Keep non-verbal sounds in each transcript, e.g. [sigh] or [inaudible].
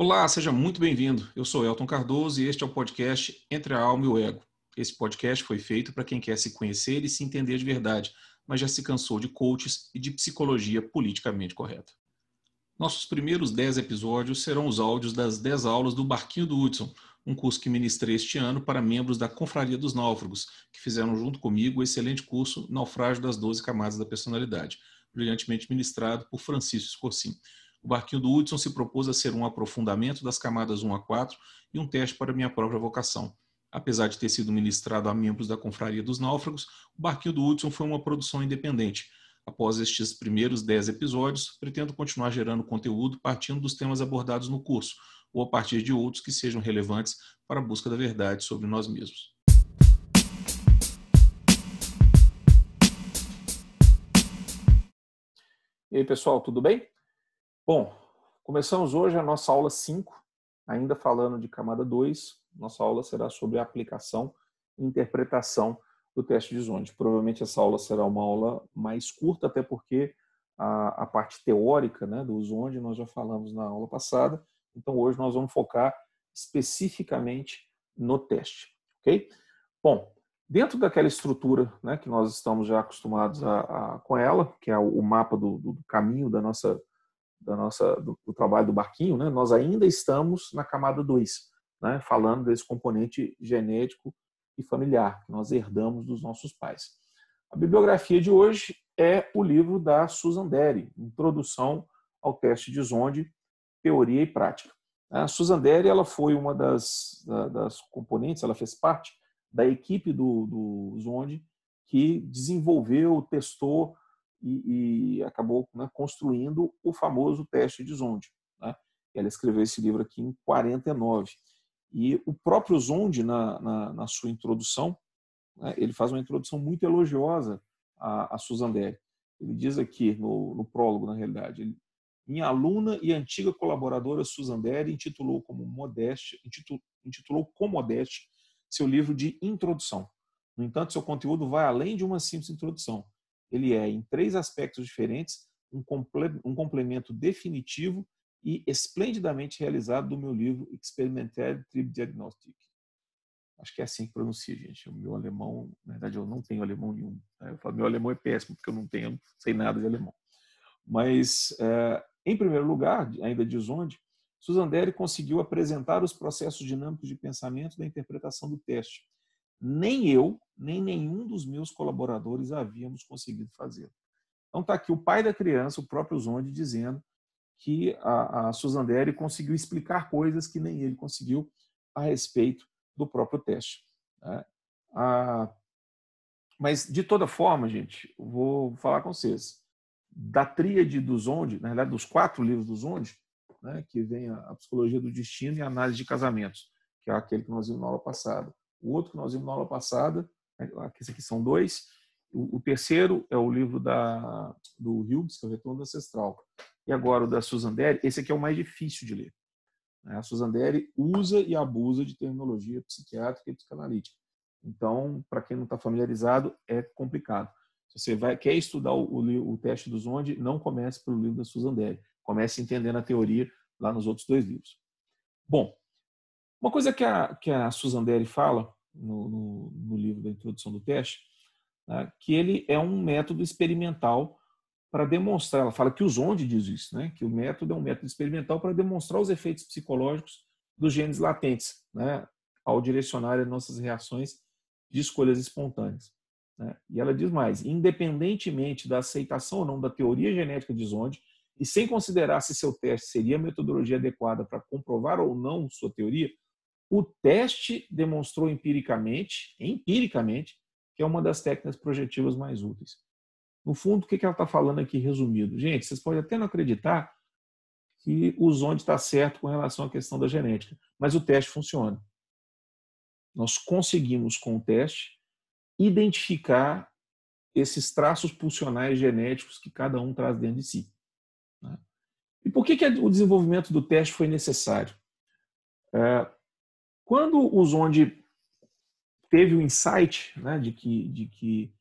Olá, seja muito bem-vindo. Eu sou Elton Cardoso e este é o podcast Entre a Alma e o Ego. Esse podcast foi feito para quem quer se conhecer e se entender de verdade, mas já se cansou de coaches e de psicologia politicamente correta. Nossos primeiros 10 episódios serão os áudios das 10 aulas do Barquinho do Hudson, um curso que ministrei este ano para membros da Confraria dos Náufragos, que fizeram junto comigo o excelente curso Naufrágio das 12 Camadas da Personalidade, brilhantemente ministrado por Francisco Escorcim. O barquinho do Hudson se propôs a ser um aprofundamento das camadas 1 a 4 e um teste para minha própria vocação. Apesar de ter sido ministrado a membros da Confraria dos Náufragos, o barquinho do Hudson foi uma produção independente. Após estes primeiros 10 episódios, pretendo continuar gerando conteúdo partindo dos temas abordados no curso, ou a partir de outros que sejam relevantes para a busca da verdade sobre nós mesmos. E aí, pessoal, tudo bem? Bom, começamos hoje a nossa aula 5, ainda falando de camada 2. Nossa aula será sobre a aplicação e interpretação do teste de Zonde. Provavelmente essa aula será uma aula mais curta, até porque a, a parte teórica né, do Zonde nós já falamos na aula passada. Então hoje nós vamos focar especificamente no teste, ok? Bom, dentro daquela estrutura né, que nós estamos já acostumados a, a, com ela, que é o, o mapa do, do, caminho da nossa da nossa, do, do, trabalho do barquinho, né, nós ainda estamos na camada 2, né, falando desse componente genético e familiar que nós herdamos dos nossos pais. A bibliografia de hoje é o livro da Susan Derry, Introdução ao Teste de Zonde, Teoria e Prática. A Susan Derry ela foi uma das, das componentes, ela fez parte da equipe do, do Zonde que desenvolveu, testou e, e acabou né, construindo o famoso teste de Zonde. Né? Ela escreveu esse livro aqui em 49. E o próprio Zonde, na, na, na sua introdução, né, ele faz uma introdução muito elogiosa a, a Susan Derry. Ele diz aqui, no, no prólogo, na realidade, ele, minha aluna e antiga colaboradora Susan Derry intitulou como modéstia, intitulou, intitulou com modéstia seu livro de introdução. No entanto, seu conteúdo vai além de uma simples introdução ele é, em três aspectos diferentes, um, um complemento definitivo e esplendidamente realizado do meu livro Experimental Trip Diagnostic. Acho que é assim que pronuncia, gente. O meu alemão, na verdade, eu não tenho alemão nenhum. Né? Eu falo, meu alemão é péssimo, porque eu não tenho, não sei nada de alemão. Mas, é, em primeiro lugar, ainda diz onde, Susan Derry conseguiu apresentar os processos dinâmicos de pensamento da interpretação do teste, nem eu, nem nenhum dos meus colaboradores havíamos conseguido fazer. Então está aqui o pai da criança, o próprio Zonde, dizendo que a, a Suzandere conseguiu explicar coisas que nem ele conseguiu a respeito do próprio teste. Né? Mas, de toda forma, gente, vou falar com vocês. Da tríade do Zonde, na realidade, dos quatro livros do Zonde, né, que vem a, a Psicologia do Destino e a Análise de Casamentos, que é aquele que nós vimos na aula passada. O outro que nós vimos na aula passada, né, esse aqui são dois. O, terceiro é o livro da, do Hughes, que é o Retorno Ancestral. E agora o da Susan Derry, esse aqui é o mais difícil de ler. Né. A Susan Derry usa e abusa de terminologia psiquiátrica e psicanalítica. Então, para quem não está familiarizado, é complicado. Se você vai, quer estudar o, o, o, teste do Zonde, não comece pelo livro da Susan Derry. Comece entendendo a teoria lá nos outros dois livros. Bom, uma coisa que a, que a Susan Derry fala no, no, no livro da introdução do teste, né, que ele é um método experimental para demonstrar, ela fala que o Zonde diz isso, né, que o método é um método experimental para demonstrar os efeitos psicológicos dos genes latentes, né, ao direcionar as nossas reações de escolhas espontâneas. Né. E ela diz mais, independentemente da aceitação ou não da teoria genética de Zonde, e sem considerar se seu teste seria a metodologia adequada para comprovar ou não sua teoria, o teste demonstrou empiricamente, empiricamente, que é uma das técnicas projetivas mais úteis. No fundo, o que ela está falando aqui resumido? Gente, vocês podem até não acreditar que o Zonde está certo com relação à questão da genética, mas o teste funciona. Nós conseguimos, com o teste, identificar esses traços pulsionais genéticos que cada um traz dentro de si. Né? E por que, que o desenvolvimento do teste foi necessário? Quando o Zonde teve o insight né, de, que, de que,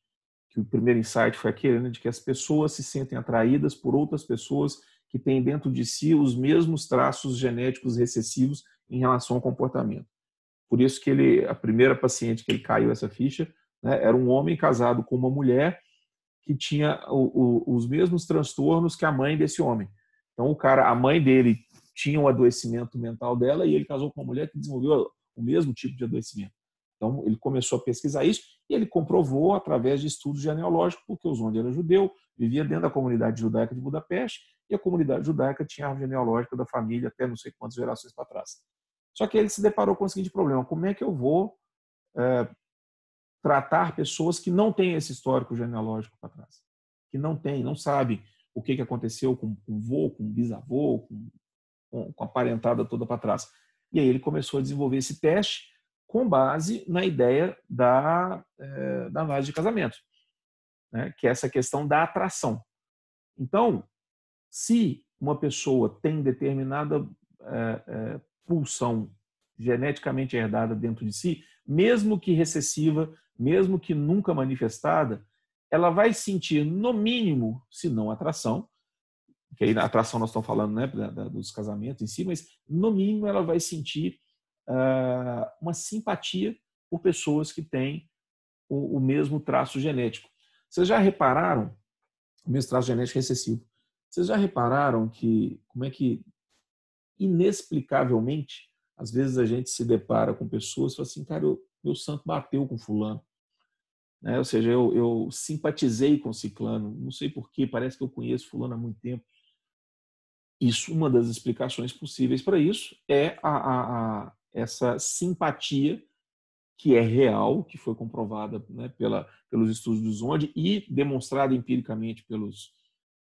que, o primeiro insight foi aquele, né, de que as pessoas se sentem atraídas por outras pessoas que tem dentro de si os mesmos traços genéticos recessivos em relação ao comportamento. Por isso que ele, a primeira paciente que ele caiu essa ficha, né, era um homem casado com uma mulher que tinha o, o, os mesmos transtornos que a mãe desse homem. Então o cara, a mãe dele tinha um adoecimento mental dela e ele casou com uma mulher que desenvolveu o mesmo tipo de adoecimento. Então ele começou a pesquisar isso e ele comprovou através de estudos genealógicos porque o Zonde era judeu, vivia dentro da comunidade judaica de Budapeste e a comunidade judaica tinha a árvore genealógica da família até não sei quantas gerações para trás. Só que ele se deparou com o seguinte problema: como é que eu vou é, tratar pessoas que não têm esse histórico genealógico para trás? Que não têm, não sabem o que, que aconteceu com o vô, com o bisavô, com, com a parentada toda para trás. E aí ele começou a desenvolver esse teste com base na ideia da, é, da análise de casamento, né? que é essa questão da atração. Então, se uma pessoa tem determinada é, é, pulsão geneticamente herdada dentro de si, mesmo que recessiva, mesmo que nunca manifestada, ela vai sentir, no mínimo, se não atração, que aí na atração nós estamos falando né, dos casamentos em si, mas no mínimo ela vai sentir uh, uma simpatia por pessoas que têm o, o, mesmo traço genético. Vocês já repararam, o mesmo traço genético recessivo, vocês já repararam que, como é que inexplicavelmente, às vezes a gente se depara com pessoas e fala assim, cara, eu, meu santo bateu com fulano. Né? Ou seja, eu, eu simpatizei com ciclano, não sei porquê, parece que eu conheço fulano há muito tempo. Isso, uma das explicações possíveis para isso é a, a, a, essa simpatia que é real, que foi comprovada né, pela, pelos estudos do Zonde e demonstrada empiricamente pelos,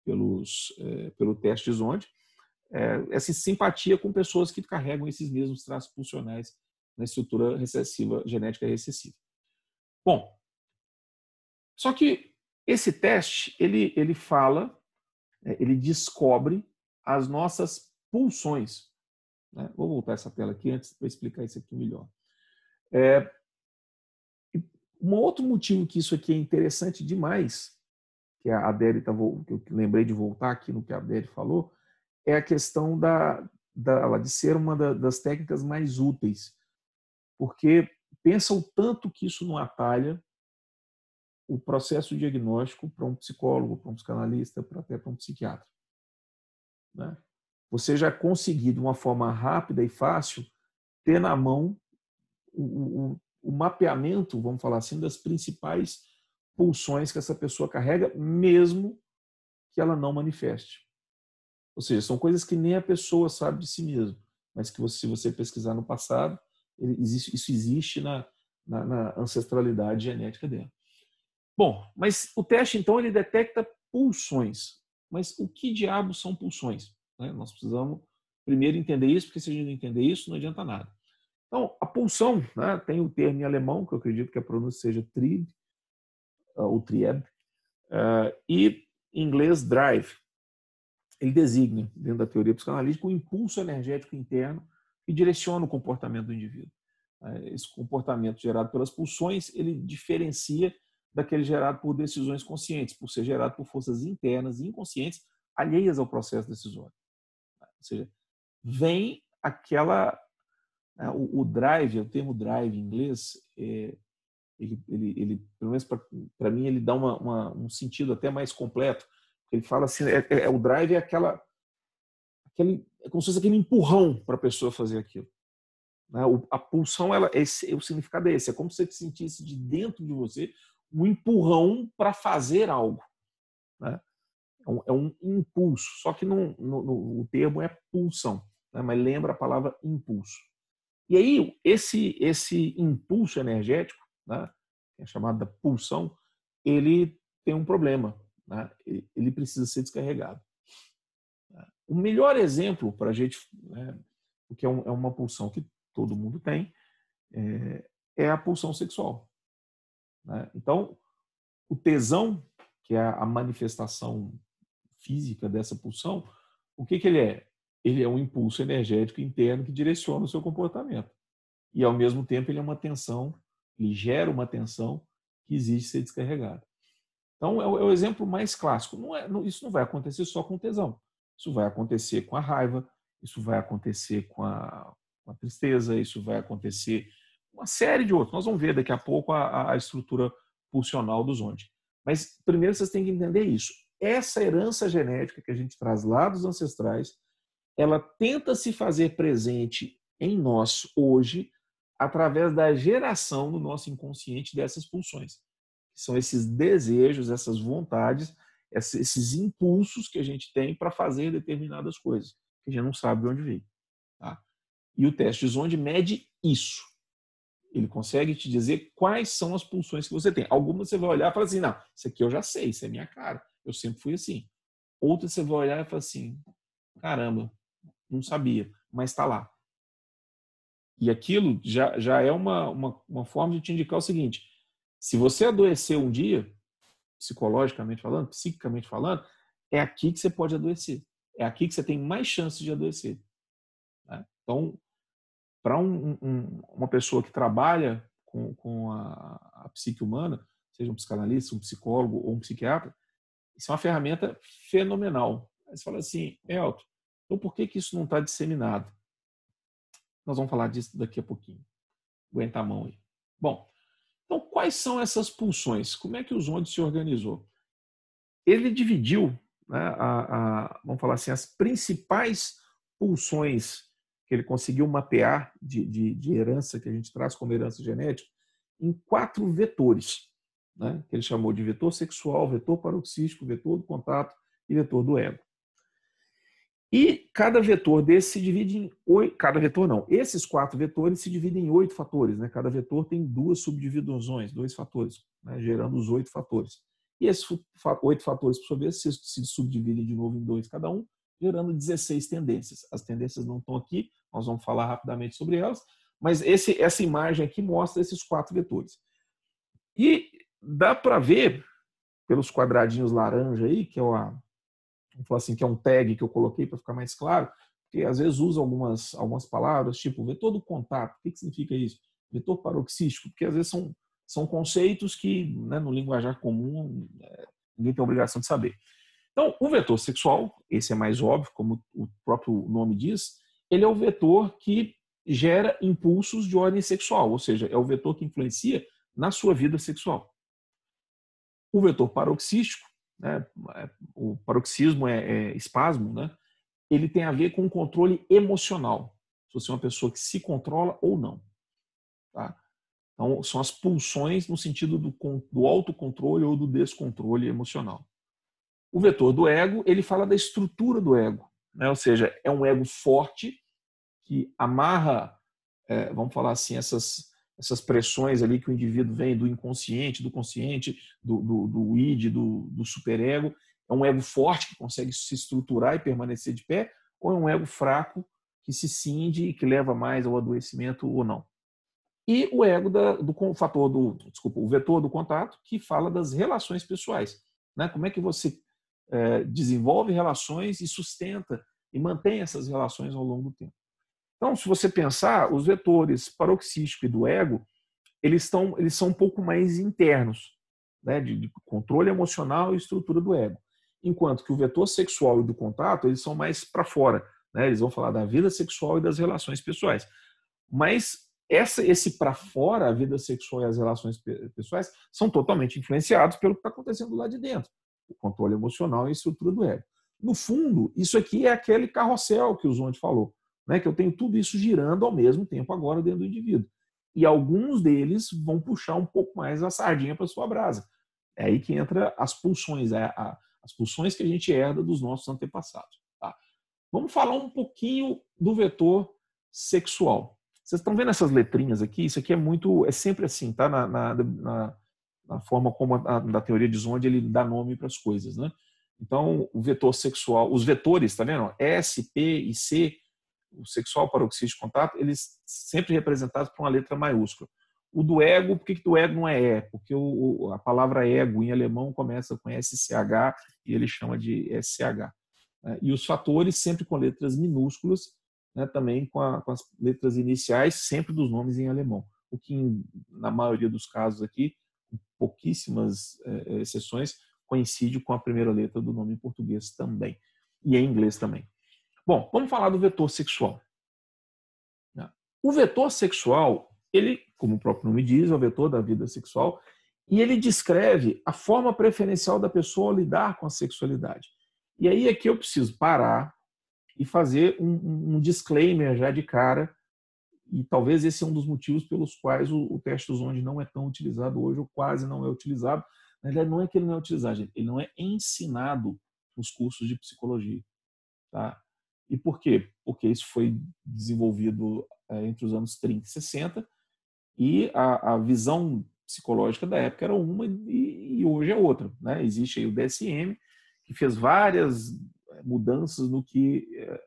pelos, é, pelo teste de Zonde, é, essa simpatia com pessoas que carregam esses mesmos traços pulsionais na estrutura recessiva, genética recessiva. Bom, só que esse teste, ele, ele fala, é, ele descobre as nossas pulsões. Né? Vou voltar essa tela aqui antes para explicar isso aqui melhor. É, um outro motivo que isso aqui é interessante demais, que a Adele tá, que eu lembrei de voltar aqui no que a Adele falou, é a questão da, da, de ser uma das técnicas mais úteis, porque pensa o tanto que isso não atalha o processo diagnóstico para um psicólogo, para um psicanalista, para até para um psiquiatra. Né? Você já conseguir, de uma forma rápida e fácil, ter na mão o, o, o mapeamento, vamos falar assim, das principais pulsões que essa pessoa carrega, mesmo que ela não manifeste. Ou seja, são coisas que nem a pessoa sabe de si mesmo, mas que você, se você pesquisar no passado, existe, isso existe na, na, na, ancestralidade genética dela. Bom, mas o teste então ele detecta pulsões. Mas o que diabos são pulsões? Né? Nós precisamos primeiro entender isso, porque se a gente não entender isso, não adianta nada. Então, a pulsão né, tem o termo em alemão, que eu acredito que a pronúncia seja trieb, ou trieb, uh, e em inglês drive ele designa, dentro da teoria psicanalítica, o um impulso energético interno que direciona o comportamento do indivíduo. É, esse comportamento gerado pelas pulsões, ele diferencia daquele gerado por decisões conscientes, por ser gerado por forças internas e inconscientes alheias ao processo decisório. Ou seja, vem aquela né, o, drive, o termo drive em inglês, é, ele, ele, ele, pelo menos para mim, ele dá uma, uma, um sentido até mais completo, ele fala assim, é, é, é, o drive é aquela, aquele, é como se fosse aquele empurrão para a pessoa fazer aquilo. Né? O, a pulsão, ela, esse, o significado é esse, é como se você sentisse de dentro de você um empurrão para fazer algo. Né? É, um, é, um, impulso, só que no, no, no, o termo é pulsão, né? mas lembra a palavra impulso. E aí, esse, esse impulso energético, né? é chamado da pulsão, ele tem um problema né, ele precisa ser descarregado. O melhor exemplo para a gente, né, porque é, é, uma pulsão que todo mundo tem, é, é a pulsão sexual. Né? Então, o tesão, que é a manifestação física dessa pulsão, o que, que ele é? Ele é um impulso energético interno que direciona o seu comportamento. E, ao mesmo tempo, ele é uma tensão, ele gera uma tensão que exige ser descarregada. Então, é o, é exemplo mais clássico. Não é, não, isso não vai acontecer só com tesão. Isso vai acontecer com a raiva, isso vai acontecer com a, com a tristeza, isso vai acontecer uma série de outros. Nós vamos ver daqui a pouco a, a estrutura pulsional do zonde. Mas primeiro vocês têm que entender isso. Essa herança genética que a gente traz lá dos ancestrais, ela tenta se fazer presente em nós hoje através da geração no nosso inconsciente dessas pulsões. São esses desejos, essas vontades, esses impulsos que a gente tem para fazer determinadas coisas, que a gente não sabe de onde vem. Tá? E o teste de Zonde mede isso. Ele consegue te dizer quais são as pulsões que você tem. Algumas você vai olhar e falar assim, não, isso aqui eu já sei, isso é minha cara. Eu sempre fui assim. Outras você vai olhar e falar assim, caramba, não sabia, mas está lá. E aquilo já, já é uma, uma, uma forma de te indicar o seguinte: se você adoecer um dia, psicologicamente falando, psiquicamente falando, é aqui que você pode adoecer. É aqui que você tem mais chances de adoecer. Né? Então, para um, um, uma pessoa que trabalha com, com a, a, psique humana, seja um psicanalista, um psicólogo ou um psiquiatra, isso é uma ferramenta fenomenal. Aí você fala assim, Elton, então por que, que isso não está disseminado? Nós vamos falar disso daqui a pouquinho. Aguenta a mão aí. Bom, então quais são essas pulsões? Como é que o Zonde se organizou? Ele dividiu, né, a, a, vamos falar assim, as principais pulsões que ele conseguiu mapear de, de, de, herança, que a gente traz como herança genética, em quatro vetores, né, que ele chamou de vetor sexual, vetor paroxístico, vetor do contato e vetor do ego. E cada vetor desse se divide em oito. Cada vetor não. Esses quatro vetores se dividem em oito fatores. Né? Cada vetor tem duas subdivisões, dois fatores, né? gerando os oito fatores. E esses oito fatores, por sua vez, se, se subdividem de novo em dois cada um, gerando 16 tendências. As tendências não estão aqui, nós vamos falar rapidamente sobre elas, mas esse, essa imagem aqui mostra esses quatro vetores. E dá para ver pelos quadradinhos laranja aí, que é a, vamos falar assim, que é um tag que eu coloquei para ficar mais claro, porque às vezes usa algumas, algumas palavras, tipo vetor do contato, o que, que significa isso? Vetor paroxístico, porque às vezes são, são conceitos que né, no linguajar comum é, ninguém tem obrigação de saber. Então, o vetor sexual, esse é mais óbvio, como o próprio nome diz, ele é o vetor que gera impulsos de ordem sexual, ou seja, é o vetor que influencia na sua vida sexual. O vetor paroxístico né, o paroxismo é, é, espasmo, né, ele tem a ver com o controle emocional. Se você é uma pessoa que se controla ou não. Tá? Então, são as pulsões no sentido do, do autocontrole ou do descontrole emocional. O vetor do ego, ele fala da estrutura do ego. Né? Ou seja, é um ego forte que amarra, é, vamos falar assim, essas, essas pressões ali que o indivíduo vem do inconsciente, do consciente, do, do, do id, do, do superego. É um ego forte que consegue se estruturar e permanecer de pé, ou é um ego fraco que se cinde e que leva mais ao adoecimento ou não. E o ego da, do fator do, desculpa, o vetor do contato, que fala das relações pessoais. Né? Como é que você é, desenvolve relações e sustenta e mantém essas relações ao longo do tempo. Então, se você pensar, os vetores paroxístico e do ego, eles, estão, eles são um pouco mais internos, né, de, de controle emocional e estrutura do ego. Enquanto que o vetor sexual e do contato, eles são mais para fora. Né, eles vão falar da vida sexual e das relações pessoais. Mas essa, esse para fora, a vida sexual e as relações pessoais, são totalmente influenciados pelo que está acontecendo lá de dentro. O controle emocional e a estrutura do ego. No fundo, isso aqui é aquele carrossel que o Zonde falou né, que eu tenho tudo isso girando ao mesmo tempo agora dentro do indivíduo. E alguns deles vão puxar um pouco mais a sardinha para sua brasa. É aí que entra as pulsões, é a, as pulsões que a gente herda dos nossos antepassados. Tá? Vamos falar um pouquinho do vetor sexual. Vocês estão vendo essas letrinhas aqui? Isso aqui é muito, é sempre assim, tá? Na, na, na, na forma como a, da teoria de Zonde ele dá nome para as coisas, né? Então, o vetor sexual, os vetores, tá vendo? S, P e C o sexual paroxístico de contato, eles sempre representados por uma letra maiúscula. O do ego, por que, que do ego não é E? Porque o, a palavra ego em alemão começa com SCH e ele chama de SCH. Né? E os fatores sempre com letras minúsculas, né, também com, a, com, as letras iniciais, sempre dos nomes em alemão. O que, na maioria dos casos aqui, pouquíssimas é, exceções, coincide com a primeira letra do nome em português também. e em inglês também. Bom, vamos falar do vetor sexual. O vetor sexual, ele, como o próprio nome diz, é o vetor da vida sexual, e ele descreve a forma preferencial da pessoa lidar com a sexualidade. E aí é que eu preciso parar e fazer um, um disclaimer já de cara, e talvez esse é um dos motivos pelos quais o, o teste do Zonde não é tão utilizado hoje, ou quase não é utilizado. Na verdade, não é que ele não é utilizado, gente, ele não é ensinado nos cursos de psicologia. Tá? E por quê? Porque isso foi desenvolvido é, entre os anos 30 e 60, e a, a visão psicológica da época era uma e, e hoje é outra. Né? Existe aí o DSM, que fez várias eh, mudanças no que é,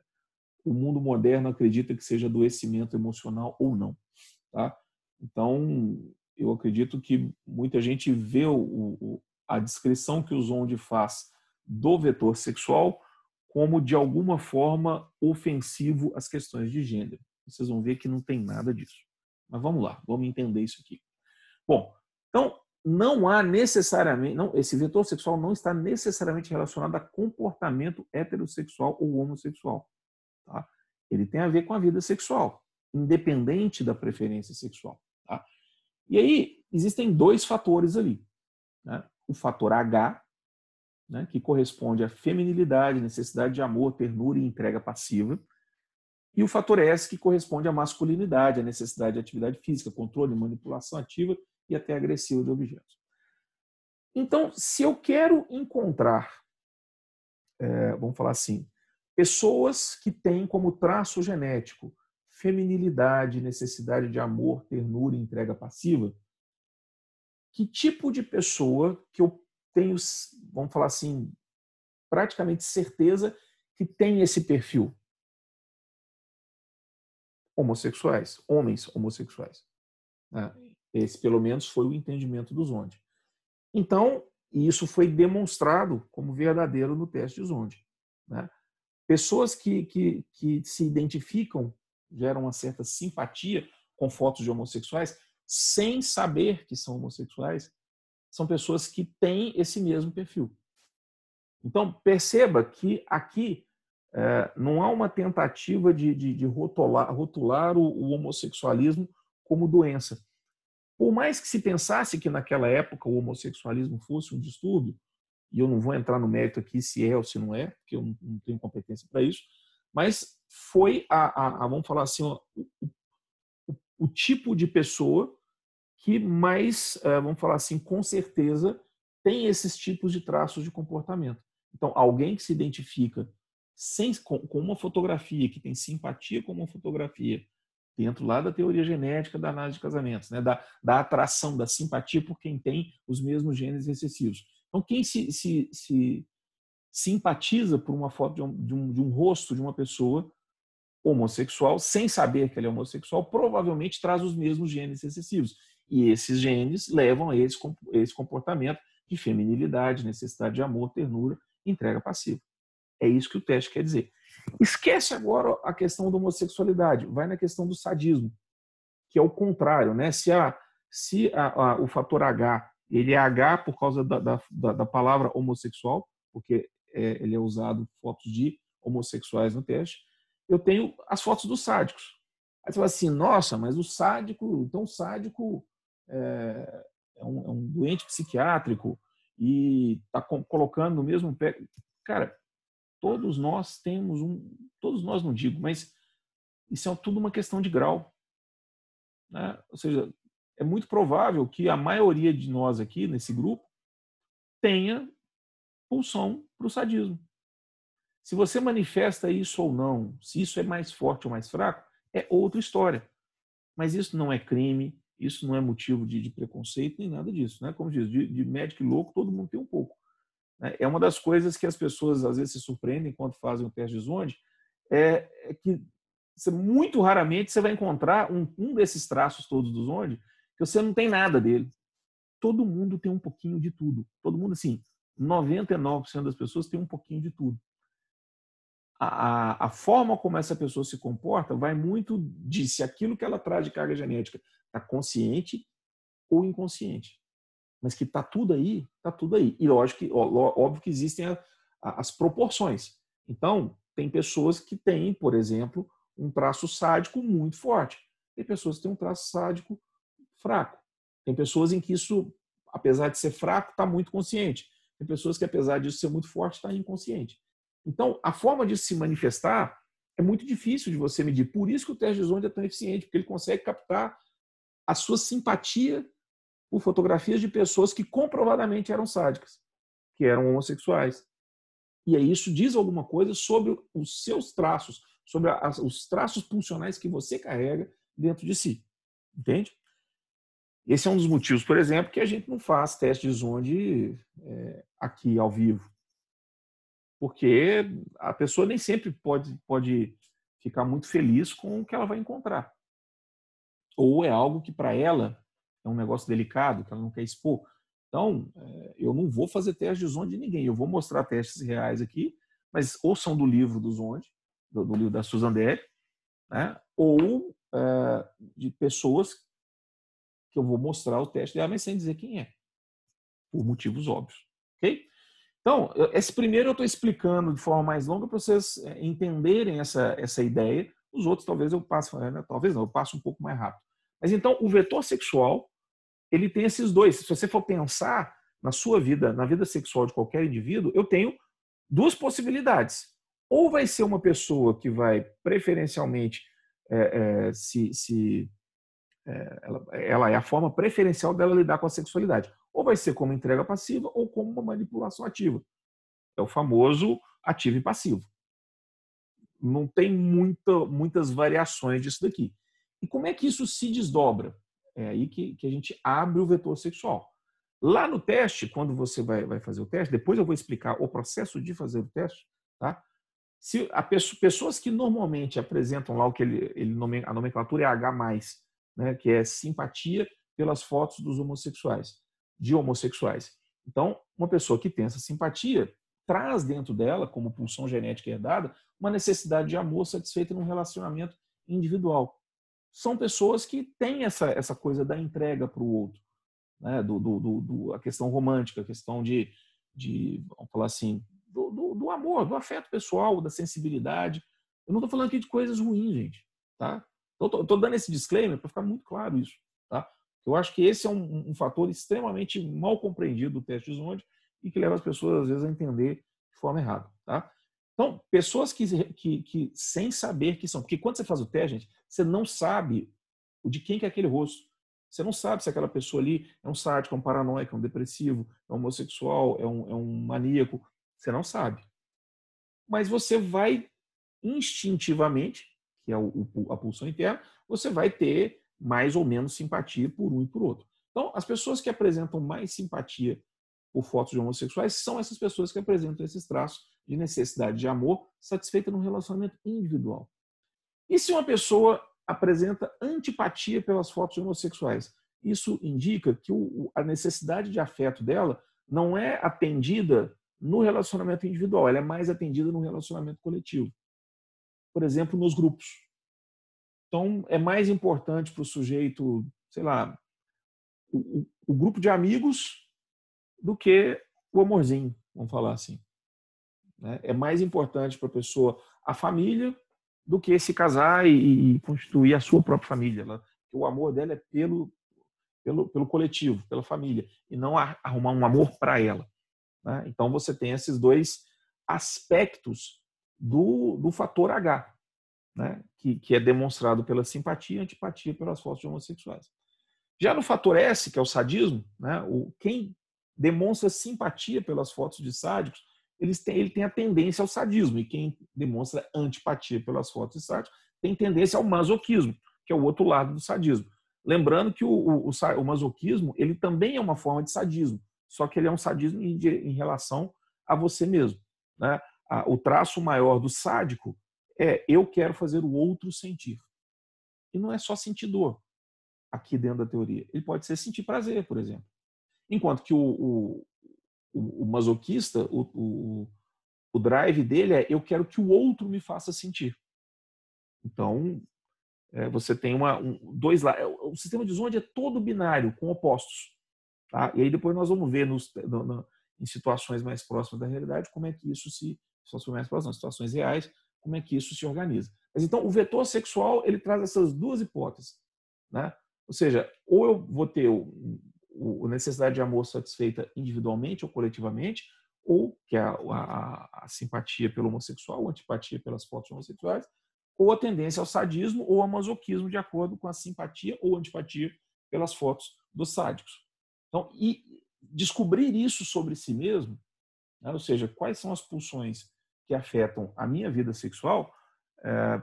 o mundo moderno acredita que seja adoecimento emocional ou não. Tá? Então, eu acredito que muita gente vê o, o, a descrição que o Zonde faz do vetor sexual como, de alguma forma, ofensivo às questões de gênero. Vocês vão ver que não tem nada disso. Mas vamos lá, vamos entender isso aqui. Bom, então não há necessariamente, não, esse vetor sexual não está necessariamente relacionado a comportamento heterossexual ou homossexual. Tá? Ele tem a ver com a vida sexual, independente da preferência sexual. Tá? E aí existem dois fatores ali. Né? O fator H, né, que corresponde à feminilidade, necessidade de amor, ternura e entrega passiva. E o fator S, que corresponde à masculinidade, à necessidade de atividade física, controle, manipulação ativa e até agressiva de objetos. Então, se eu quero encontrar, é, vamos falar assim, pessoas que têm como traço genético feminilidade, necessidade de amor, ternura e entrega passiva, que tipo de pessoa que eu tenho, vamos falar assim, praticamente certeza que tem esse perfil? Homossexuais, homens homossexuais. Né? Esse, pelo menos, foi o entendimento do Zonde. Então, isso foi demonstrado como verdadeiro no teste de Zonde. Né? Pessoas que, que, que se identificam, geram uma certa simpatia com fotos de homossexuais, sem saber que são homossexuais, são pessoas que têm esse mesmo perfil. Então, perceba que aqui é, não há uma tentativa de, de, de rotular, rotular o, o homossexualismo como doença. Por mais que se pensasse que naquela época o homossexualismo fosse um distúrbio, e eu não vou entrar no mérito aqui se é ou se não é, porque eu não tenho competência para isso, mas foi a, a, a, vamos falar assim, o, o, o, tipo de pessoa que mais, eh, vamos falar assim, com certeza tem esses tipos de traços de comportamento. Então, alguém que se identifica sem, com, com uma fotografia, que tem simpatia com uma fotografia, dentro lá da teoria genética da análise de casamentos, né? da, da atração, da simpatia por quem tem os mesmos genes recessivos. Então, quem se, se, se simpatiza por uma foto de um, de, um, de um rosto de uma pessoa homossexual, sem saber que ele é homossexual, provavelmente traz os mesmos genes recessivos. E esses genes levam a esse, esse comportamento de feminilidade, necessidade de amor, ternura, entrega passiva. É isso que o teste quer dizer. Esquece agora a questão da homossexualidade, vai na questão do sadismo, que é o contrário, né? Se, a, se a, a, o fator H ele é H por causa da, da, da palavra homossexual, porque é, ele é usado fotos de homossexuais no teste, eu tenho as fotos dos sádicos. Aí você fala assim, nossa, mas o sádico, então o sádico é, é, um, é um, doente psiquiátrico e está colocando no mesmo pé. Cara, todos nós temos um, todos nós não digo, mas isso é tudo uma questão de grau. Né? Ou seja, é muito provável que a maioria de nós aqui nesse grupo tenha pulsão para o sadismo. Se você manifesta isso ou não, se isso é mais forte ou mais fraco, é outra história. Mas isso não é crime, isso não é motivo de, de preconceito, nem nada disso. Né? Como diz, de, de médico louco, todo mundo tem um pouco. Né? É uma das coisas que as pessoas às vezes se surpreendem quando fazem o teste de Zonde, é, é que você, muito raramente você vai encontrar um, um desses traços todos do Zonde que você não tem nada dele. Todo mundo tem um pouquinho de tudo. Todo mundo, assim, 99% das pessoas tem um pouquinho de tudo. A, a, a, forma como essa pessoa se comporta vai muito de se aquilo que ela traz de carga genética está consciente ou inconsciente mas que está tudo aí, está tudo aí. E lógico que, óbvio que existem a, as proporções. Então, tem pessoas que têm, por exemplo, um traço sádico muito forte. Tem pessoas que têm um traço sádico fraco. Tem pessoas em que isso, apesar de ser fraco, está muito consciente. Tem pessoas que, apesar disso ser muito forte, está inconsciente. Então, a forma de se manifestar é muito difícil de você medir. Por isso que o teste de Zonde é tão eficiente, porque ele consegue captar a sua simpatia por fotografias de pessoas que comprovadamente eram sádicas, que eram homossexuais. E aí isso diz alguma coisa sobre os seus traços, sobre as, os traços funcionais que você carrega dentro de si. Entende? Esse é um dos motivos, por exemplo, que a gente não faz teste de Zonde é, aqui ao vivo. Porque a pessoa nem sempre pode, pode ficar muito feliz com o que ela vai encontrar. Ou é algo que para ela é um negócio delicado, que ela não quer expor. Então, é, eu não vou fazer teste de Zonde de ninguém. Eu vou mostrar testes reais aqui, mas ou são do livro do Zonde, do, do livro da Susan Dere, né? ou é, de pessoas que eu vou mostrar o teste dela, mas sem dizer quem é, por motivos óbvios. Ok? Então, esse primeiro eu estou explicando de forma mais longa para vocês é, entenderem essa, essa ideia. Os outros talvez eu passe, né? talvez não, eu passo um pouco mais rápido. Mas então, o vetor sexual, ele tem esses dois. Se você for pensar na sua vida, na vida sexual de qualquer indivíduo, eu tenho duas possibilidades. Ou vai ser uma pessoa que vai preferencialmente é, é, se, se ela, ela, é a forma preferencial dela lidar com a sexualidade. Ou vai ser como entrega passiva ou como uma manipulação ativa. É o famoso ativo e passivo. Não tem muita, muitas variações disso daqui. E como é que isso se desdobra? É aí que, que a gente abre o vetor sexual. Lá no teste, quando você vai, vai fazer o teste, depois eu vou explicar o processo de fazer o teste, tá? Se a pessoa, pessoas que normalmente apresentam lá o que ele, ele a nomenclatura é H+, né, que é simpatia pelas fotos dos homossexuais, de homossexuais. Então, uma pessoa que tem essa simpatia traz dentro dela, como pulsão genética herdada, uma necessidade de amor satisfeita num relacionamento individual. São pessoas que têm essa, essa coisa da entrega para o outro, né? do, do, do, a questão romântica, a questão de, de vamos falar assim, do, do, do amor, do afeto pessoal, da sensibilidade. Eu não estou falando aqui de coisas ruins, gente. Tá? Estou dando esse disclaimer para ficar muito claro isso. Tá? Eu acho que esse é um, um, fator extremamente mal compreendido do teste de Zonde e que leva as pessoas, às vezes, a entender de forma errada. Tá? Então, pessoas que, que, que, sem saber que são. Porque quando você faz o teste, gente, você não sabe de quem que é aquele rosto. Você não sabe se aquela pessoa ali é um sádico, é um paranoico, é um depressivo, é um homossexual, é um, é um maníaco. Você não sabe. Mas você vai instintivamente, que é o, a pulsão interna, você vai ter mais ou menos simpatia por um e por outro. Então, as pessoas que apresentam mais simpatia por fotos de homossexuais são essas pessoas que apresentam esses traços de necessidade de amor satisfeita num relacionamento individual. E se uma pessoa apresenta antipatia pelas fotos de homossexuais? Isso indica que o, a necessidade de afeto dela não é atendida no relacionamento individual, ela é mais atendida no relacionamento coletivo. Por exemplo, nos grupos. Então, é mais importante para o sujeito, sei lá, o, o, grupo de amigos do que o amorzinho, vamos falar assim. Né? É mais importante para a pessoa a família do que se casar e, e constituir a sua própria família. Ela, o amor dela é pelo, pelo, pelo coletivo, pela família, e não arrumar um amor para ela. Né? Então você tem esses dois aspectos do, do fator H, né? que, que é demonstrado pela simpatia e antipatia pelas fotos de homossexuais. Já no fator S, que é o sadismo, né? o, quem demonstra simpatia pelas fotos de sádicos, eles têm, ele tem a tendência ao sadismo, e quem demonstra antipatia pelas fotos de sádicos tem tendência ao masoquismo, que é o outro lado do sadismo. Lembrando que o, o, o masoquismo ele também é uma forma de sadismo, só que ele é um sadismo em, em relação a você mesmo. Né? O traço maior do sádico é eu quero fazer o outro sentir. E não é só sentir dor aqui dentro da teoria. Ele pode ser sentir prazer, por exemplo. Enquanto que o, o, o, o masoquista, o, o drive dele é eu quero que o outro me faça sentir. Então, é, você tem uma, um, dois lados. É, o sistema de Zonde é todo binário, com opostos. Tá? E aí depois nós vamos ver nos, no, no, em situações mais próximas da realidade como é que isso se, situações mais situações reais, como é que isso se organiza. Mas então, o vetor sexual, ele traz essas duas hipóteses. Né? Ou seja, ou eu vou ter o, necessidade de amor satisfeita individualmente ou coletivamente, ou que é a, a, a simpatia pelo homossexual, ou antipatia pelas fotos homossexuais, ou a tendência ao sadismo ou ao masoquismo de acordo com a simpatia ou antipatia pelas fotos dos sádicos. Então, e descobrir isso sobre si mesmo, né, ou seja, quais são as pulsões que afetam a minha vida sexual, é,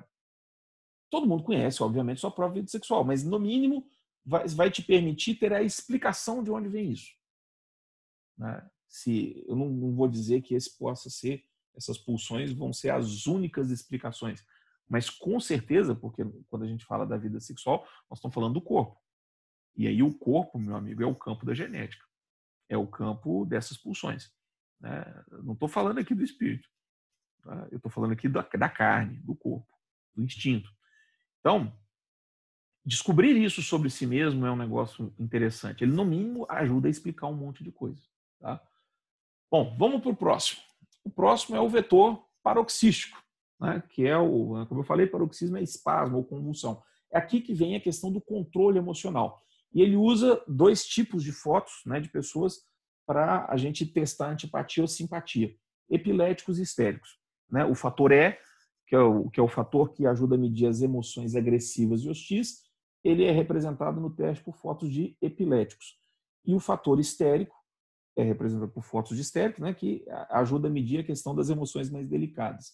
todo mundo conhece, obviamente, sua própria vida sexual, mas no mínimo vai, vai te permitir ter a explicação de onde vem isso. Né? Se eu não, não vou dizer que esse possa ser essas pulsões vão ser as únicas explicações, mas com certeza, porque quando a gente fala da vida sexual, nós estamos falando do corpo. E aí o corpo, meu amigo, é o campo da genética, é o campo dessas pulsões. Né? Não estou falando aqui do espírito, tá? eu estou falando aqui da, da carne, do corpo, do instinto. Então, descobrir isso sobre si mesmo é um negócio interessante. Ele, no mínimo, ajuda a explicar um monte de coisa. Tá? Bom, vamos para o próximo. O próximo é o vetor paroxístico, né? que é o, como eu falei, paroxismo é espasmo ou convulsão. É aqui que vem a questão do controle emocional. E ele usa dois tipos de fotos né, de pessoas para a gente testar antipatia ou simpatia: epiléticos e histéricos. Né? O fator E, que é o, que é o fator que ajuda a medir as emoções agressivas e hostis, ele é representado no teste por fotos de epiléticos. E o fator histérico é representado por fotos de histérico, né, que ajuda a medir a questão das emoções mais delicadas.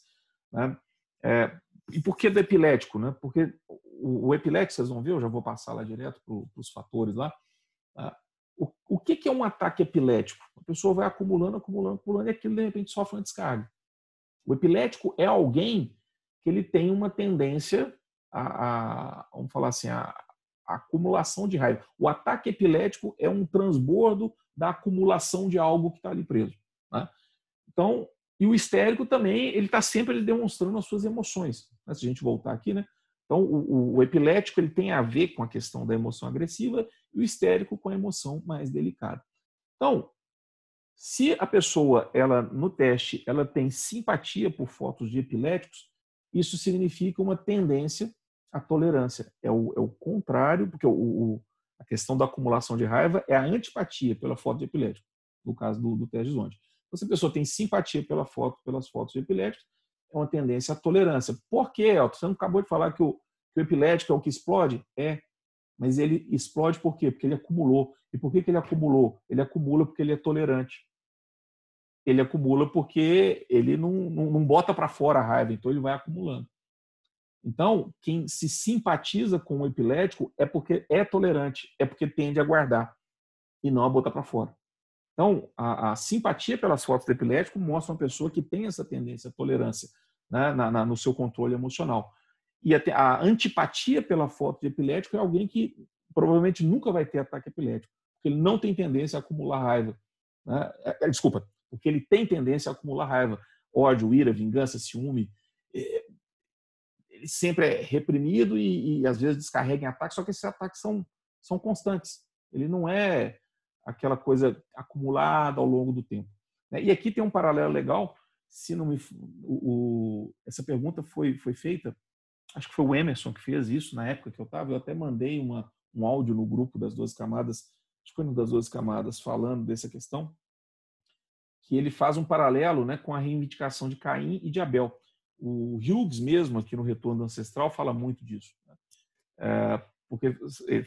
Né? É, e por que do epilético? Né? Porque o, o epilético, vocês vão ver, eu já vou passar lá direto para os fatores lá. Tá? O, o que, que é um ataque epilético? A pessoa vai acumulando, acumulando, acumulando e aquilo de repente sofre uma descarga. O epilético é alguém que ele tem uma tendência a, a vamos falar assim, a, a, acumulação de raiva. O ataque epilético é um transbordo da acumulação de algo que está ali preso. Né? Então, e o histérico também, ele está sempre ele demonstrando as suas emoções. Né? Se a gente voltar aqui, né? Então, o, o, epilético ele tem a ver com a questão da emoção agressiva e o histérico com a emoção mais delicada. Então, se a pessoa, ela no teste, ela tem simpatia por fotos de epiléticos, isso significa uma tendência à tolerância. É o, é o contrário, porque o, o, a questão da acumulação de raiva é a antipatia pela foto de epilético, no caso do, do teste de Zonde. Então, se a pessoa tem simpatia pela foto, pelas fotos de epiléticos, é uma tendência à tolerância. Por quê, Elton? Você não acabou de falar que o, que o epilético é o que explode? É. Mas ele explode por quê? Porque ele acumulou. E por que, que ele acumulou? Ele acumula porque ele é tolerante ele acumula porque ele não, não, não bota para fora a raiva, então ele vai acumulando. Então, quem se simpatiza com o epilético é porque é tolerante, é porque tende a guardar e não a botar para fora. Então, a, a, simpatia pelas fotos do epilético mostra uma pessoa que tem essa tendência tolerância né, na, na, no seu controle emocional. E a, a, antipatia pela foto de epilético é alguém que provavelmente nunca vai ter ataque epilético, porque ele não tem tendência a acumular raiva. Né? É, é desculpa, porque ele tem tendência a acumular raiva, ódio, ira, vingança, ciúme. É, ele sempre é reprimido e, e às vezes descarrega em ataques, só que esses ataques são, são constantes. Ele não é aquela coisa acumulada ao longo do tempo. Né? E aqui tem um paralelo legal. Se não me, o, o, essa pergunta foi, foi feita, acho que foi o Emerson que fez isso na época que eu estava. Eu até mandei uma, um áudio no grupo das duas camadas, acho que foi no das duas camadas, falando dessa questão que ele faz um paralelo né, com a reivindicação de Caim e de Abel. O Hughes mesmo, aqui no Retorno Ancestral, fala muito disso. Né? É, porque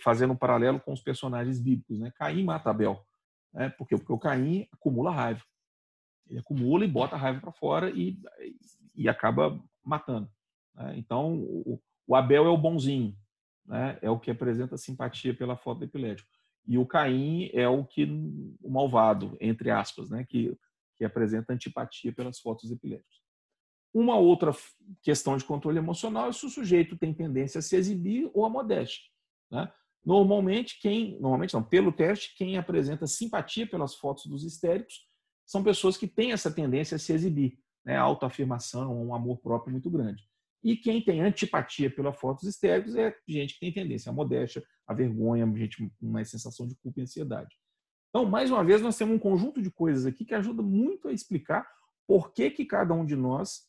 fazendo um paralelo com os personagens bíblicos. Né? Caim mata Abel. Né? Porque, porque o Caim acumula raiva. Ele acumula e bota a raiva para fora e, e acaba matando. Né? Então, o, o, Abel é o bonzinho. Né? É o que apresenta simpatia pela foto do epilético. E o Caim é o que o malvado, entre aspas, né? que apresenta antipatia pelas fotos epiléticas. Uma outra questão de controle emocional é se o sujeito tem tendência a se exibir ou a modéstia. Né? Normalmente, quem, normalmente não, pelo teste, quem apresenta simpatia pelas fotos dos histéricos são pessoas que têm essa tendência a se exibir, né? autoafirmação, um amor próprio muito grande. E quem tem antipatia pelas fotos histéricos é gente que tem tendência à modéstia, à vergonha, gente com uma sensação de culpa e ansiedade. Então, mais uma vez, nós temos um conjunto de coisas aqui que ajuda muito a explicar por que, que cada um de nós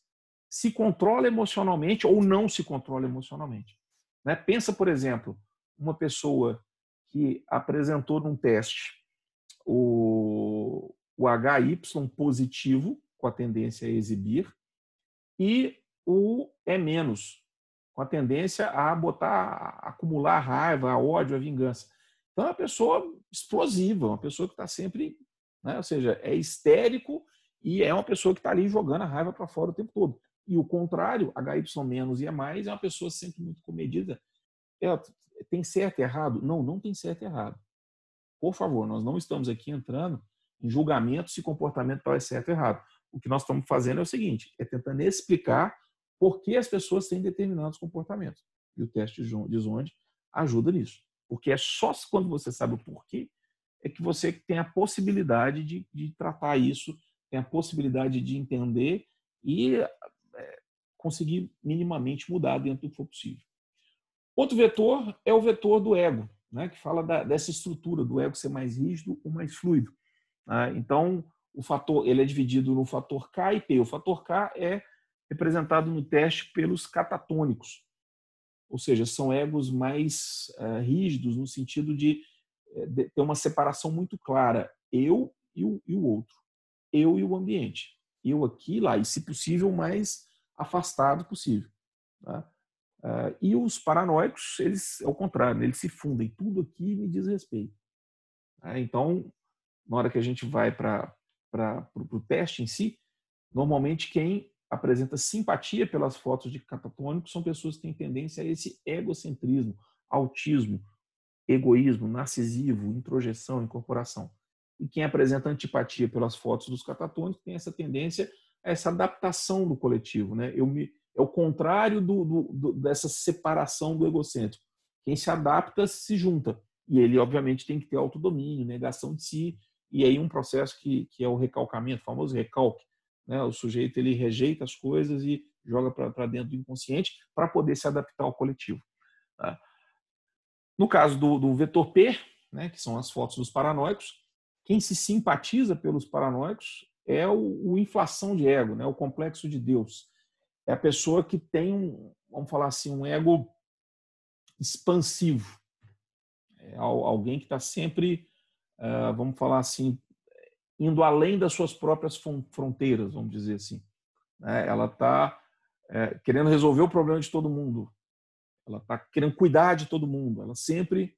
se controla emocionalmente ou não se controla emocionalmente. Né? Pensa, por exemplo, uma pessoa que apresentou num teste o, o HY positivo, com a tendência a exibir, e o E menos, com a tendência a botar, a acumular raiva, a ódio, a vingança. Então, é uma pessoa explosiva, uma pessoa que está sempre, né? ou seja, é histérico e é uma pessoa que está ali jogando a raiva para fora o tempo todo. E o contrário, HY menos e é mais, é uma pessoa sempre muito comedida. É, tem certo e errado? Não, não tem certo e errado. Por favor, nós não estamos aqui entrando em julgamento se comportamento tal é certo ou errado. O que nós estamos fazendo é o seguinte, é tentando explicar por que as pessoas têm determinados comportamentos. E o teste de Zonde ajuda nisso. Porque é só quando você sabe o porquê é que você tem a possibilidade de, de tratar isso, tem a possibilidade de entender e é, conseguir minimamente mudar dentro do que for possível. Outro vetor é o vetor do ego, né, que fala da, dessa estrutura do ego ser mais rígido ou mais fluido. Né? Então, o fator ele é dividido no fator K e P. O fator K é representado no teste pelos catatônicos, ou seja, são egos mais uh, rígidos no sentido de, eh, de, ter uma separação muito clara, eu e o, e o outro, eu e o ambiente, eu aqui lá, e se possível mais afastado possível. Tá? Uh, e os paranoicos, eles, ao contrário, eles se fundem, tudo aqui me diz respeito. Tá? Então, na hora que a gente vai para o teste em si, normalmente quem apresenta simpatia pelas fotos de catatônicos são pessoas que têm tendência a esse egocentrismo, autismo, egoísmo, narcisismo, introjeção, incorporação. E quem apresenta antipatia pelas fotos dos catatônicos tem essa tendência a essa adaptação do coletivo. Né? Eu me, é o contrário do, do, do, dessa separação do egocêntrico. Quem se adapta se junta. E ele, obviamente, tem que ter autodomínio, negação de si. E aí um processo que, que é o recalcamento, o famoso recalque, né? O sujeito ele rejeita as coisas e joga para dentro do inconsciente para poder se adaptar ao coletivo. Tá? No caso do, do vetor P, né, que são as fotos dos paranoicos, quem se simpatiza pelos paranoicos é o, o, inflação de ego, né, o complexo de Deus. É a pessoa que tem um, vamos falar assim, um ego expansivo. É alguém que está sempre, uh, vamos falar assim, indo além das suas próprias fronteiras, vamos dizer assim. Né? Ela está é, querendo resolver o problema de todo mundo. Ela está querendo cuidar de todo mundo. Ela sempre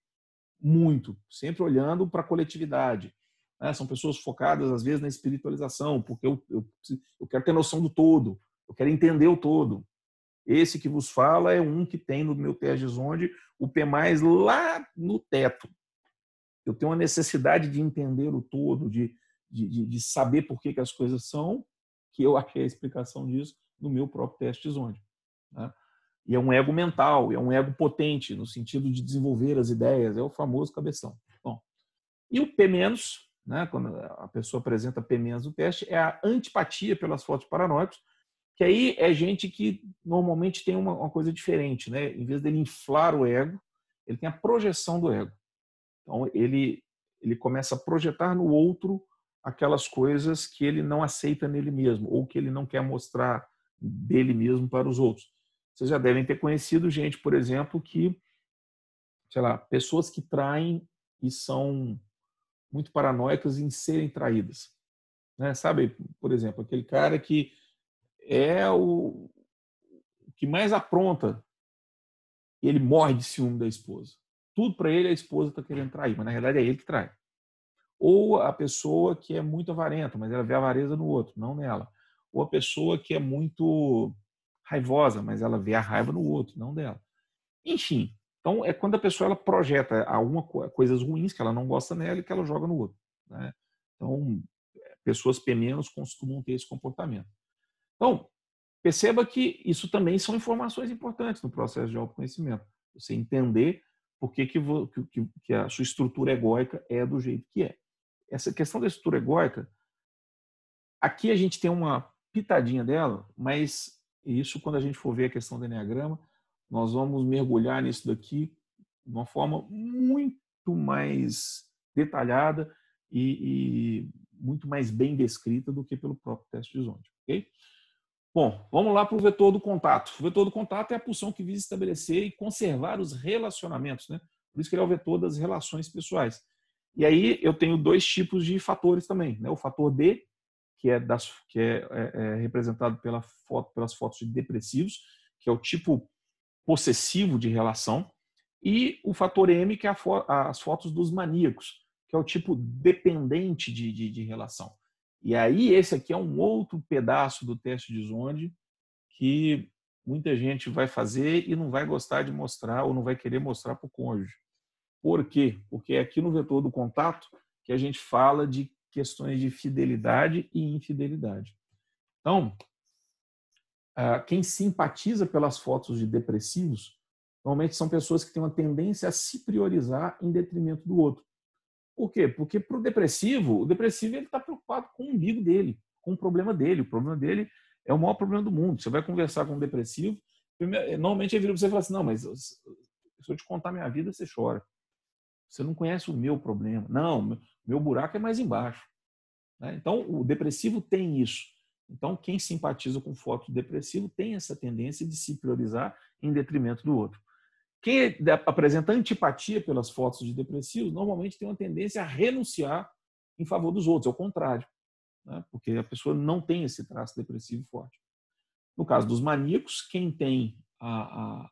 muito, sempre olhando para a coletividade. Né? São pessoas focadas, às vezes, na espiritualização, porque eu, eu, eu quero ter noção do todo, eu quero entender o todo. Esse que vos fala é um que tem no meu teste onde o P mais lá no teto. Eu tenho uma necessidade de entender o todo, de, de, de, de saber por que, que as coisas são, que eu achei a explicação disso no meu próprio teste Zonde. Né? E é um ego mental, é um ego potente, no sentido de desenvolver as ideias, é o famoso cabeção. Bom, e o P-, né, quando a pessoa apresenta P- no teste, é a antipatia pelas fotos paranoicos, que aí é gente que normalmente tem uma, uma, coisa diferente, né? Em vez dele inflar o ego, ele tem a projeção do ego. Então ele ele começa a projetar no outro aquelas coisas que ele não aceita nele mesmo ou que ele não quer mostrar dele mesmo para os outros. Vocês já devem ter conhecido gente, por exemplo, que, sei lá, pessoas que traem e são muito paranoicas em serem traídas. Né? Sabe, por exemplo, aquele cara que é o que mais apronta e ele morre de ciúme da esposa. Tudo para ele a esposa está querendo trair, mas na realidade é ele que trai. Ou a pessoa que é muito avarenta, mas ela vê a avareza no outro, não nela. Ou a pessoa que é muito raivosa, mas ela vê a raiva no outro, não dela. Enfim, então é quando a pessoa ela projeta alguma coisas ruins que ela não gosta nela e que ela joga no outro. Né? Então, pessoas P- costumam ter esse comportamento. Então, perceba que isso também são informações importantes no processo de autoconhecimento. Você entender por que, que, que a sua estrutura egóica é do jeito que é essa questão da estrutura egóica, aqui a gente tem uma pitadinha dela, mas isso quando a gente for ver a questão do Enneagrama, nós vamos mergulhar nisso daqui de uma forma muito mais detalhada e, e muito mais bem descrita do que pelo próprio teste de Zonde. ok? Bom, vamos lá para o vetor do contato. O vetor do contato é a pulsão que visa estabelecer e conservar os relacionamentos, né? Por isso que ele é o vetor das relações pessoais. E aí eu tenho dois tipos de fatores também, né? O fator D, que é, das, que é, é, é representado pela foto, pelas fotos de depressivos, que é o tipo possessivo de relação, e o fator M, que é a, as fotos dos maníacos, que é o tipo dependente de, de, de, relação. E aí, esse aqui é um outro pedaço do teste de Zonde que muita gente vai fazer e não vai gostar de mostrar ou não vai querer mostrar para o cônjuge. Por quê? Porque é aqui no vetor do contato que a gente fala de questões de fidelidade e infidelidade. Então, ah, quem simpatiza pelas fotos de depressivos Normalmente são pessoas que têm uma tendência a se priorizar em detrimento do outro. Por quê? Porque para o depressivo, o depressivo ele está preocupado com o umbigo dele, com o problema dele. O problema dele é o maior problema do mundo. Você vai conversar com um depressivo, normalmente ele vira para você e fala assim: não, mas se eu te contar minha vida, você chora. Você não conhece o meu problema. Não, meu buraco é mais embaixo. Né? Então, o depressivo tem isso. Então, quem simpatiza com foto depressivo tem essa tendência de se priorizar em detrimento do outro. Quem apresenta antipatia pelas fotos de depressivos normalmente tem uma tendência a renunciar em favor dos outros, é o contrário, né? porque a pessoa não tem esse traço depressivo forte. No caso dos maníacos, quem tem a, a,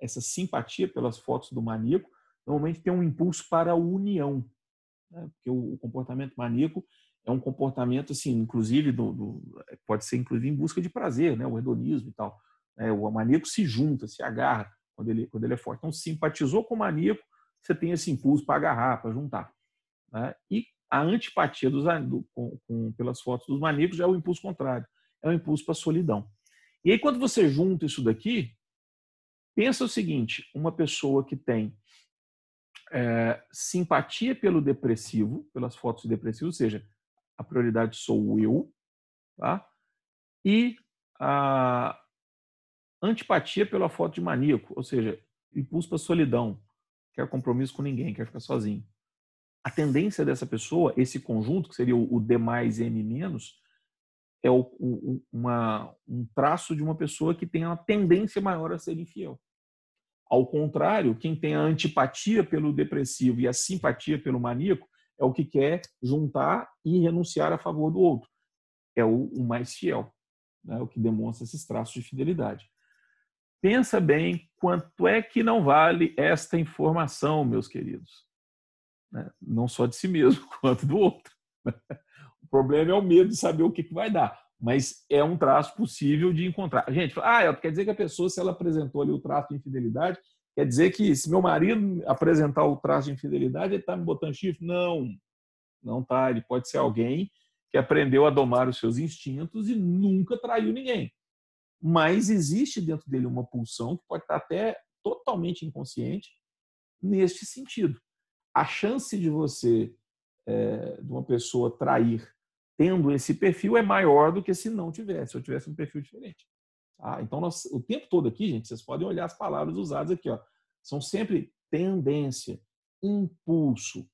essa simpatia pelas fotos do maníaco normalmente tem um impulso para a união, né? porque o, o, comportamento maníaco é um comportamento, assim, inclusive, do, do, pode ser inclusive em busca de prazer, né? o hedonismo e tal. Né? O maníaco se junta, se agarra, quando ele, quando ele é forte. Então, simpatizou com o maníaco, você tem esse impulso para agarrar, para juntar. Né? E a antipatia dos, do, com, com, pelas fotos dos maníacos é o impulso contrário, é o impulso para a solidão. E aí, quando você junta isso daqui, pensa o seguinte: uma pessoa que tem é, simpatia pelo depressivo, pelas fotos depressivas, ou seja, a prioridade sou eu, tá? e a, antipatia pela foto de maníaco, ou seja, impulso para solidão, quer compromisso com ninguém, quer ficar sozinho. A tendência dessa pessoa, esse conjunto, que seria o D mais M menos, é o, o, uma, um traço de uma pessoa que tem uma tendência maior a ser infiel. Ao contrário, quem tem a antipatia pelo depressivo e a simpatia pelo maníaco é o que quer juntar e renunciar a favor do outro. É o, o mais fiel, né? o que demonstra esses traços de fidelidade. Pensa bem quanto é que não vale esta informação, meus queridos. Né? Não só de si mesmo, [laughs] quanto do outro. O problema é o medo de saber o que vai dar. Mas é um traço possível de encontrar. Gente, ah, quer dizer que a pessoa, se ela apresentou ali o traço de infidelidade, quer dizer que se meu marido apresentar o traço de infidelidade, ele está me botando chifre? Não, não tá. Ele pode ser alguém que aprendeu a domar os seus instintos e nunca traiu ninguém mas existe dentro dele uma pulsão que pode estar até totalmente inconsciente neste sentido. A chance de você, é, de uma pessoa trair tendo esse perfil é maior do que se não tivesse, se eu tivesse um perfil diferente. Tá? Então, nós, o tempo todo aqui, gente, vocês podem olhar as palavras usadas aqui, ó, são sempre tendência, impulso,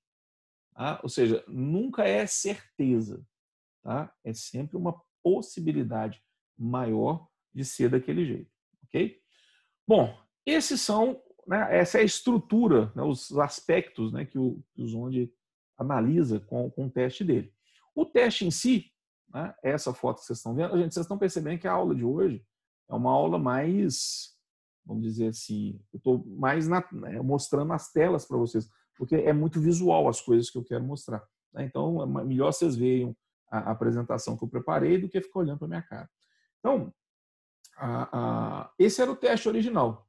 tá? ou seja, nunca é certeza, tá? é sempre uma possibilidade maior de ser daquele jeito, ok? Bom, esses são, né, essa é a estrutura, né, os aspectos né, que, o, o Zonde analisa com, com o teste dele. O teste em si, né, essa foto que vocês estão vendo, gente, vocês estão percebendo que a aula de hoje é uma aula mais, vamos dizer assim, eu estou mais na, né, mostrando as telas para vocês, porque é muito visual as coisas que eu quero mostrar. Né? Então, é melhor vocês vejam a apresentação que eu preparei do que ficar olhando para minha cara. Então, a, a, esse era o teste original.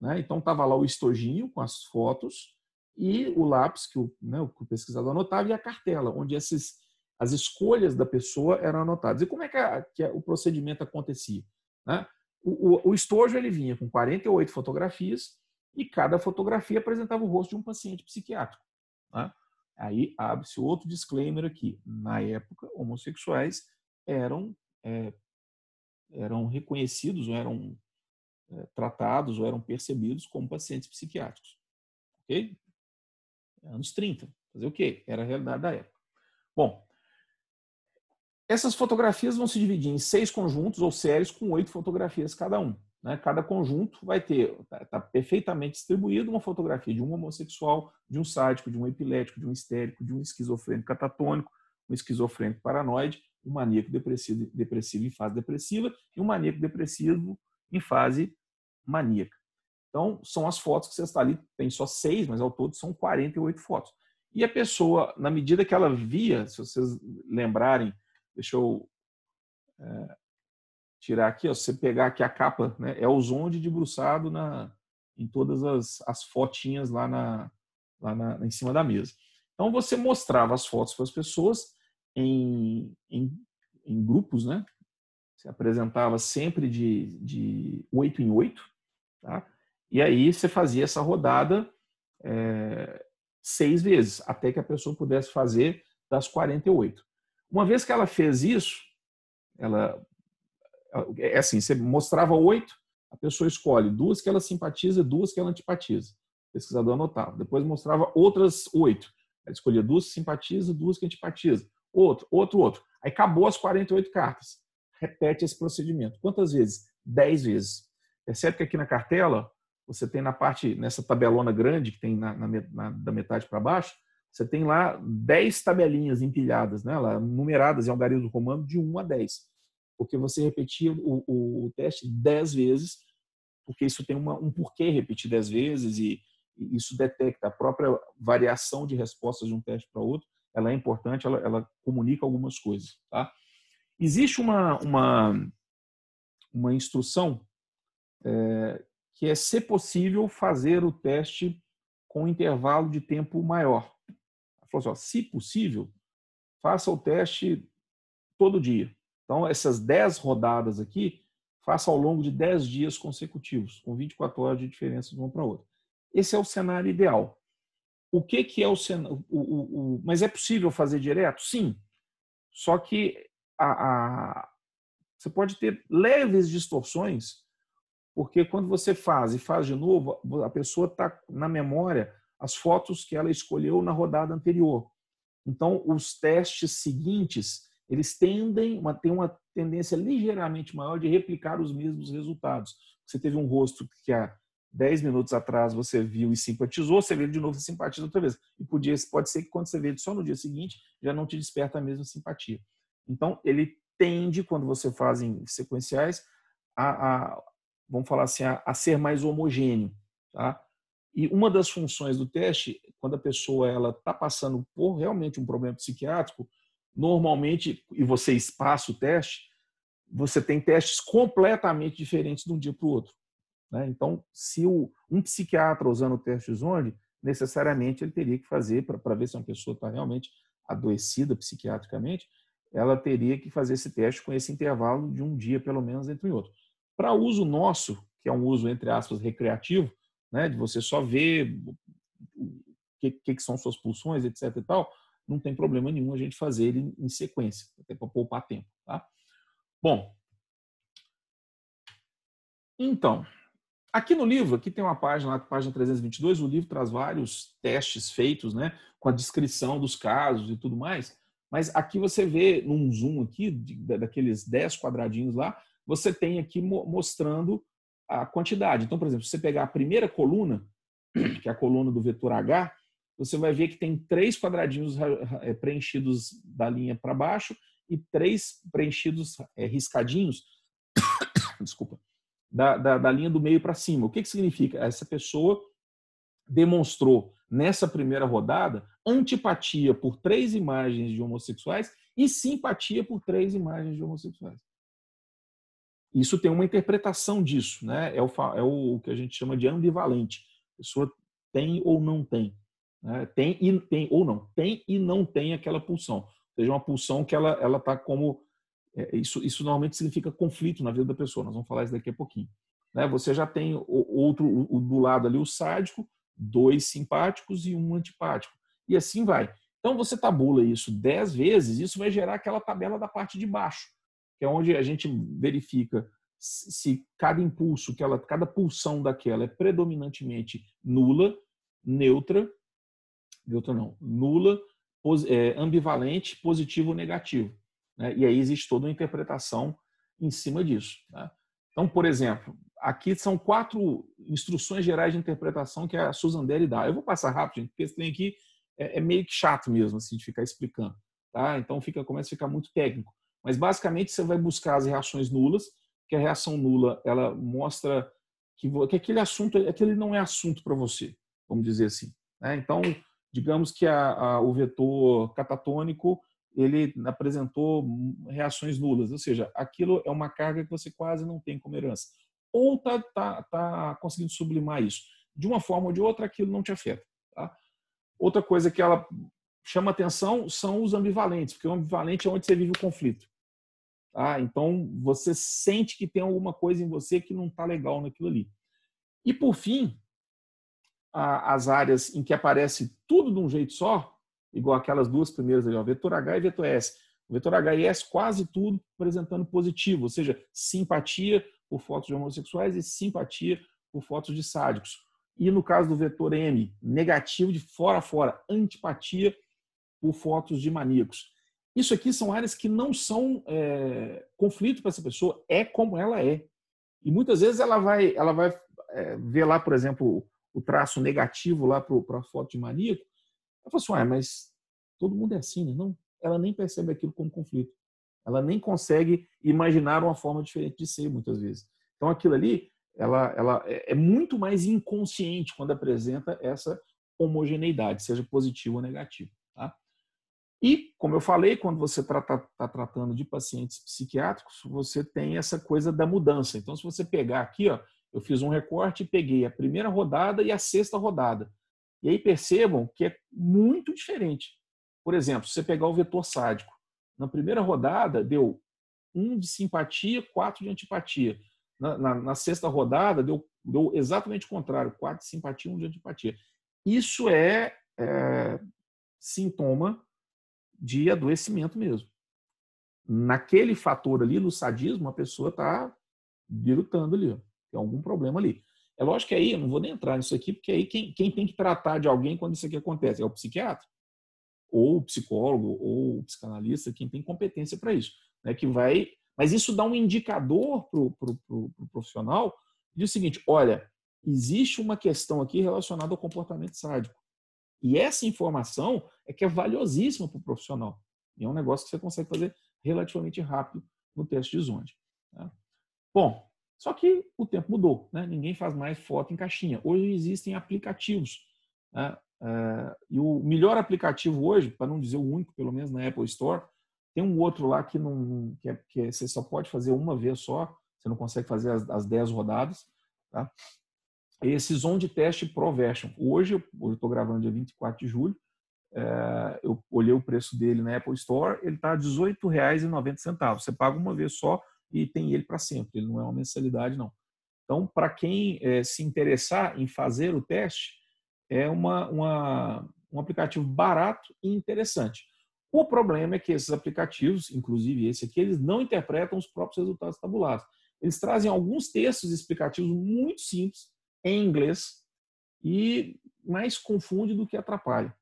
Né? Então estava lá o estojinho com as fotos e o lápis que o, né, o pesquisador anotava e a cartela, onde esses, as escolhas da pessoa eram anotadas. E como é que, a, que o procedimento acontecia? Né? O, o, o, estojo ele vinha com 48 fotografias e cada fotografia apresentava o rosto de um paciente psiquiátrico. Né? Aí abre-se outro disclaimer aqui. Na época, homossexuais eram é, eram reconhecidos ou eram é, tratados ou eram percebidos como pacientes psiquiátricos. Ok? Anos 30. Fazer o quê? Era a realidade da época. Bom, Essas fotografias vão se dividir em seis conjuntos ou séries com oito fotografias cada um. Né? Cada conjunto vai ter, está tá perfeitamente distribuído, uma fotografia de um homossexual, de um sádico, de um epilético, de um histérico, de um esquizofrênico catatônico, um esquizofrênico paranoide, um maníaco depressivo, depressivo em fase depressiva e um maníaco depressivo em fase maníaca. Então, são as fotos que você está ali, tem só seis, mas ao todo são 48 fotos. E a pessoa, na medida que ela via, se vocês lembrarem, deixa eu é, tirar aqui, ó, se você pegar aqui a capa, né, é o zonde debruçado na, em todas as, as fotinhas lá, na, lá na, em cima da mesa. Então você mostrava as fotos para as pessoas em, em, em, grupos, né? Você apresentava sempre de, de 8 em 8, tá? E aí você fazia essa rodada é, seis vezes, até que a pessoa pudesse fazer das 48. Uma vez que ela fez isso, ela é assim, você mostrava oito, a pessoa escolhe duas que ela simpatiza, duas que ela antipatiza. O pesquisador anotava. Depois mostrava outras oito. Ela escolhia duas que simpatiza, duas que antipatiza. Outro, outro, outro. Aí acabou as 48 cartas. Repete esse procedimento. Quantas vezes? Dez vezes. Percebe que aqui na cartela, você tem na parte, nessa tabelona grande, que tem na, na, na da metade para baixo, você tem lá 10 tabelinhas empilhadas, né, lá, numeradas em algarismo romano de 1 a 10 porque você repetia o, o, o teste dez vezes, porque isso tem uma, um porquê repetir dez vezes e, isso detecta a própria variação de respostas de um teste para outro. Ela é importante, ela, ela comunica algumas coisas. Tá? Existe uma, uma, uma instrução é, que é, se possível, fazer o teste com intervalo de tempo maior. Falou assim, ó, se possível, faça o teste todo dia. Então, essas 10 rodadas aqui, faça ao longo de 10 dias consecutivos, com 24 horas de diferença de uma para outra. Esse é o cenário ideal. O que, que é o cenário? O, o, o, mas é possível fazer direto? Sim. Só que a, a, você pode ter leves distorções, porque quando você faz e faz de novo, a pessoa está na memória as fotos que ela escolheu na rodada anterior. Então, os testes seguintes eles tendem, uma, tem uma tendência ligeiramente maior de replicar os mesmos resultados. Você teve um rosto que há 10 minutos atrás você viu e simpatizou, você vê de novo e simpatiza outra vez. E podia, pode ser que quando você vê só no dia seguinte, já não te desperta a mesma simpatia. Então, ele tende, quando você faz em sequenciais, a, a vamos falar assim, a, a, ser mais homogêneo. Tá? E uma das funções do teste, quando a pessoa ela está passando por realmente um problema psiquiátrico, normalmente, e você espaça o teste, você tem testes completamente diferentes de um dia para o outro. Né? Então, se o, um psiquiatra usando o teste Zonde, necessariamente ele teria que fazer, para ver se uma pessoa está realmente adoecida psiquiatricamente, ela teria que fazer esse teste com esse intervalo de um dia, pelo menos, entre outro. Para uso nosso, que é um uso, entre aspas, recreativo, né, de você só ver o que, que são suas pulsões, etc. e tal, não tem problema nenhum a gente fazer ele em sequência, até para poupar tempo. Tá? Bom, então, aqui no livro, aqui tem uma página, página 322, o livro traz vários testes feitos, né, com a descrição dos casos e tudo mais, mas aqui você vê num zoom aqui, daqueles 10 quadradinhos lá, você tem aqui mostrando a quantidade. Então, por exemplo, se você pegar a primeira coluna, que é a coluna do vetor H, você vai ver que tem três quadradinhos eh, preenchidos da linha para baixo e três preenchidos é, riscadinhos, [coughs] desculpa, da, da, da, linha do meio para cima. O que, que significa? Essa pessoa demonstrou nessa primeira rodada antipatia por três imagens de homossexuais e simpatia por três imagens de homossexuais. Isso tem uma interpretação disso, né? É o, é o que a gente chama de ambivalente. A pessoa tem ou não tem. Né? Tem e tem ou não, tem e não tem aquela pulsão. Ou seja, uma pulsão que ela ela está como é, isso isso normalmente significa conflito na vida da pessoa. Nós vamos falar isso daqui a pouquinho. Né? Você já tem o, outro o, do lado ali o sádico, dois simpáticos e um antipático e assim vai. Então você tabula isso dez vezes, isso vai gerar aquela tabela da parte de baixo, que é onde a gente verifica se cada impulso, que ela, cada pulsão daquela é predominantemente nula, neutra neutra não, nula, é, ambivalente, positivo ou negativo. Né? E aí existe toda uma interpretação em cima disso. Né? Então, por exemplo, aqui são quatro instruções gerais de interpretação que a Susan Derry dá. Eu vou passar rápido, gente, porque esse trem aqui é, é, meio que chato mesmo, assim, de ficar explicando. Tá? Então, fica, começa a ficar muito técnico. Mas, basicamente, você vai buscar as reações nulas, que a reação nula ela mostra que, que aquele assunto aquele não é assunto para você, vamos dizer assim. Né? Então, digamos que a, a, o vetor catatônico ele apresentou reações nulas, ou seja, aquilo é uma carga que você quase não tem como herança. Ou está tá, tá conseguindo sublimar isso. De uma forma ou de outra, aquilo não te afeta. Tá? Outra coisa que ela chama atenção são os ambivalentes, porque o ambivalente é onde você vive o conflito. Tá? Então, você sente que tem alguma coisa em você que não está legal naquilo ali. E, por fim, as áreas em que aparece tudo de um jeito só, igual aquelas duas primeiras ali, ó, vetor H e vetor S. O vetor H e S quase tudo apresentando positivo, ou seja, simpatia por fotos de homossexuais e simpatia por fotos de sádicos. E no caso do vetor M, negativo de fora a fora, antipatia por fotos de maníacos. Isso aqui são áreas que não são é, conflito para essa pessoa, é como ela é. E muitas vezes ela vai, ela vai é, ver lá, por exemplo, o traço negativo lá para a foto de maníaco, ela fala assim, ah, mas todo mundo é assim, né? Não, ela nem percebe aquilo como conflito. Ela nem consegue imaginar uma forma diferente de ser, muitas vezes. Então, aquilo ali, ela, ela é, é muito mais inconsciente quando apresenta essa homogeneidade, seja positivo ou negativo. E, como eu falei, quando você está tá, tá tratando de pacientes psiquiátricos, você tem essa coisa da mudança. Então, se você pegar aqui, ó, eu fiz um recorte e peguei a primeira rodada e a sexta rodada. E aí percebam que é muito diferente. Por exemplo, se você pegar o vetor sádico, na primeira rodada deu um de simpatia, quatro de antipatia. Na, na, na sexta rodada deu, deu, exatamente o contrário, quatro de simpatia, um de antipatia. Isso é, é sintoma de adoecimento mesmo. Naquele fator ali, no sadismo, a pessoa está virutando ali, tem algum problema ali. É lógico que aí, eu não vou nem entrar nisso aqui, porque aí quem, quem tem que tratar de alguém quando isso aqui acontece é o psiquiatra, ou o psicólogo, ou o psicanalista, quem tem competência para isso. Né, que vai, mas isso dá um indicador para o pro, pro, pro profissional de o seguinte: olha, existe uma questão aqui relacionada ao comportamento sádico. E essa informação é que é valiosíssima para o profissional. E é um negócio que você consegue fazer relativamente rápido no teste de Zonde. Tá? Bom, só que o tempo mudou, né? ninguém faz mais foto em caixinha. Hoje existem aplicativos. Né? É, e o melhor aplicativo hoje, para não dizer o único, pelo menos na Apple Store, tem um outro lá que, não, que, é, que é, você só pode fazer uma vez só, você não consegue fazer as, as 10 rodadas. Tá? Esse Zone de Teste Pro Version. Hoje, eu estou gravando dia 24 de julho, é, eu olhei o preço dele na Apple Store, ele está R$ 18,90. Você paga uma vez só e tem ele para sempre, ele não é uma mensalidade, não. Então, para quem é, se interessar em fazer o teste, é uma, uma, um aplicativo barato e interessante. O problema é que esses aplicativos, inclusive esse aqui, eles não interpretam os próprios resultados tabulados. Eles trazem alguns textos explicativos muito simples, em inglês, e mais confunde do que atrapalha.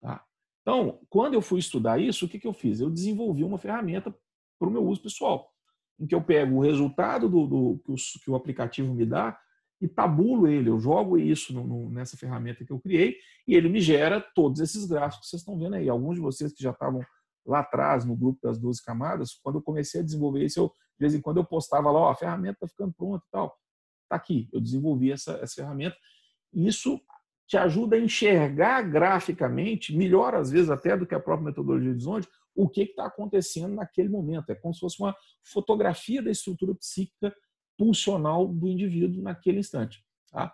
Tá? Então, quando eu fui estudar isso, o que, que eu fiz? Eu desenvolvi uma ferramenta para o meu uso pessoal em que eu pego o resultado do, do que, o, que, o, aplicativo me dá e tabulo ele. Eu jogo isso no, no, nessa ferramenta que eu criei e ele me gera todos esses gráficos que vocês estão vendo aí. Alguns de vocês que já estavam lá atrás no grupo das 12 camadas, quando eu comecei a desenvolver isso, eu, de vez em quando eu postava lá, ó, a ferramenta está ficando pronta e tal. Está aqui, eu desenvolvi essa, essa ferramenta. Isso te ajuda a enxergar graficamente, melhor às vezes até do que a própria metodologia de horizonte, o que está acontecendo naquele momento. É como se fosse uma fotografia da estrutura psíquica pulsional do indivíduo naquele instante. Tá?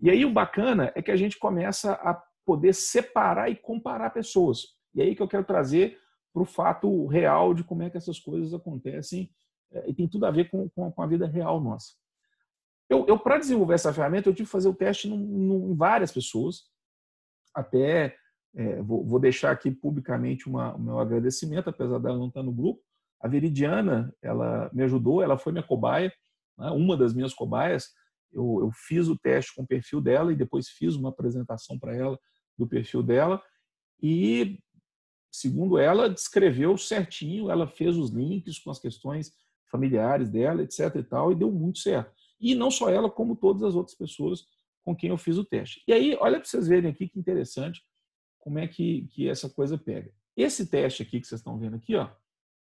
E aí o bacana é que a gente começa a poder separar e comparar pessoas. E aí que eu quero trazer para o fato real de como é que essas coisas acontecem é, e tem tudo a ver com, com a vida real nossa. Eu, eu para desenvolver essa ferramenta, eu tive que fazer o teste em várias pessoas, até é, vou, vou, deixar aqui publicamente uma, o meu agradecimento, apesar dela não estar no grupo. A Veridiana, ela me ajudou, ela foi minha cobaia, né, uma das minhas cobaias. Eu, eu, fiz o teste com o perfil dela e depois fiz uma apresentação para ela do perfil dela. E segundo ela, descreveu certinho, ela fez os links com as questões familiares dela, etc. e tal, e deu muito certo. E não só ela, como todas as outras pessoas com quem eu fiz o teste. E aí, olha para vocês verem aqui que interessante como é que, que essa coisa pega. Esse teste aqui que vocês estão vendo aqui, ó,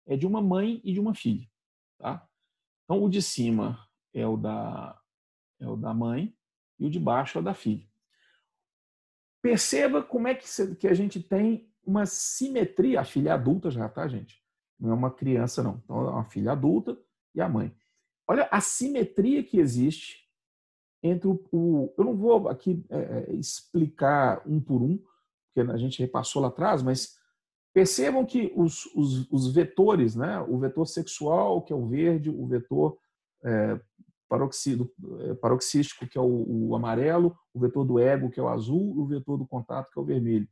é de uma mãe e de uma filha. Tá? Então, o de cima é o da, é o da mãe e o de baixo é o da filha. Perceba como é que, que a gente tem uma simetria. A filha adulta já, tá, gente? Não é uma criança, não. Então, é uma filha adulta e a mãe. Olha a simetria que existe entre o. o eu não vou aqui é, é, explicar um por um, porque a gente repassou lá atrás, mas percebam que os, os, os vetores, né? o vetor sexual, que é o verde, o vetor é, é, paroxístico, que é o, o, amarelo, o vetor do ego, que é o azul, e o vetor do contato, que é o vermelho.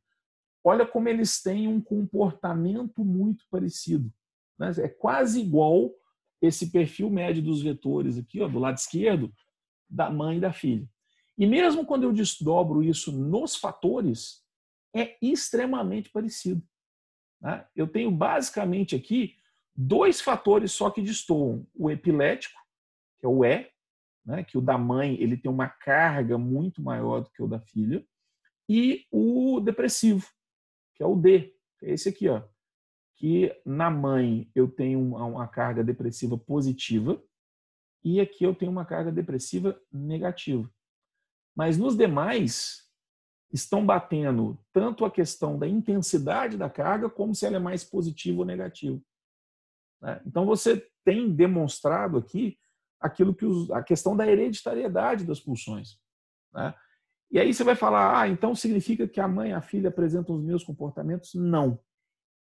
Olha como eles têm um comportamento muito parecido. Né? É quase igual esse perfil médio dos vetores aqui, ó, do lado esquerdo, da mãe e da filha. E mesmo quando eu desdobro isso nos fatores, é extremamente parecido. Né? Eu tenho basicamente aqui dois fatores só que destoam: o epilético, que é o E, né? que o da mãe ele tem uma carga muito maior do que o da filha, e o depressivo, que é o D, que é esse aqui, ó, que na mãe eu tenho uma, carga depressiva positiva e aqui eu tenho uma carga depressiva negativa. Mas nos demais estão batendo tanto a questão da intensidade da carga como se ela é mais positiva ou negativa. Né? Então você tem demonstrado aqui aquilo que os, a questão da hereditariedade das pulsões. Né? E aí você vai falar, ah, então significa que a mãe e a filha apresentam os meus comportamentos? Não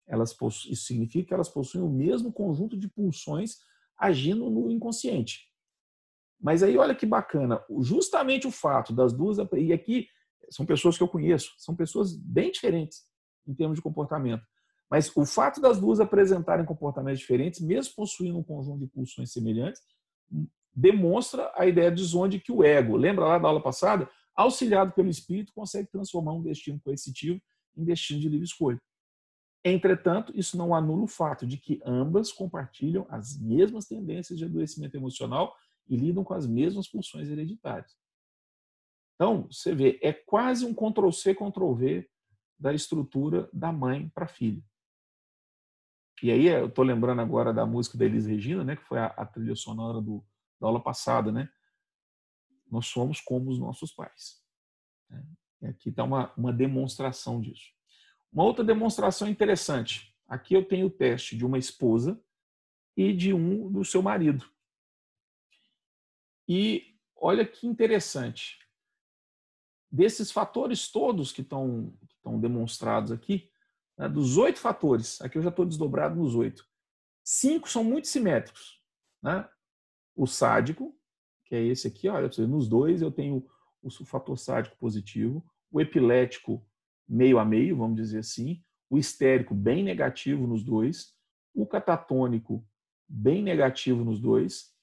elas isso significa que elas possuem o mesmo conjunto de pulsões agindo no inconsciente. Mas aí olha que bacana, justamente o fato das duas e aqui são pessoas que eu conheço, são pessoas bem diferentes em termos de comportamento. Mas o fato das duas apresentarem comportamentos diferentes, mesmo possuindo um conjunto de pulsões semelhantes, demonstra a ideia de onde que o ego, lembra lá da aula passada, auxiliado pelo espírito, consegue transformar um destino coercitivo em destino de livre escolha. Entretanto, isso não anula o fato de que ambas compartilham as mesmas tendências de adoecimento emocional e lidam com as mesmas funções hereditárias. Então, você vê, é quase um Ctrl-C, Ctrl-V da estrutura da mãe para a filha. E aí, eu estou lembrando agora da música da Elis Regina, né, que foi a, a trilha sonora do, da aula passada, né? Nós somos como os nossos pais. Né? E aqui está uma, uma demonstração disso. Uma outra demonstração interessante. Aqui eu tenho o teste de uma esposa e de um do seu marido. E olha que interessante. Desses fatores todos que estão, que estão demonstrados aqui, né, dos oito fatores, aqui eu já estou desdobrado nos oito, cinco são muito simétricos. Né? O sádico, que é esse aqui, olha, nos dois eu tenho o fator sádico positivo, o epilético meio a meio, vamos dizer assim, o histérico bem negativo nos dois, o catatônico bem negativo nos dois,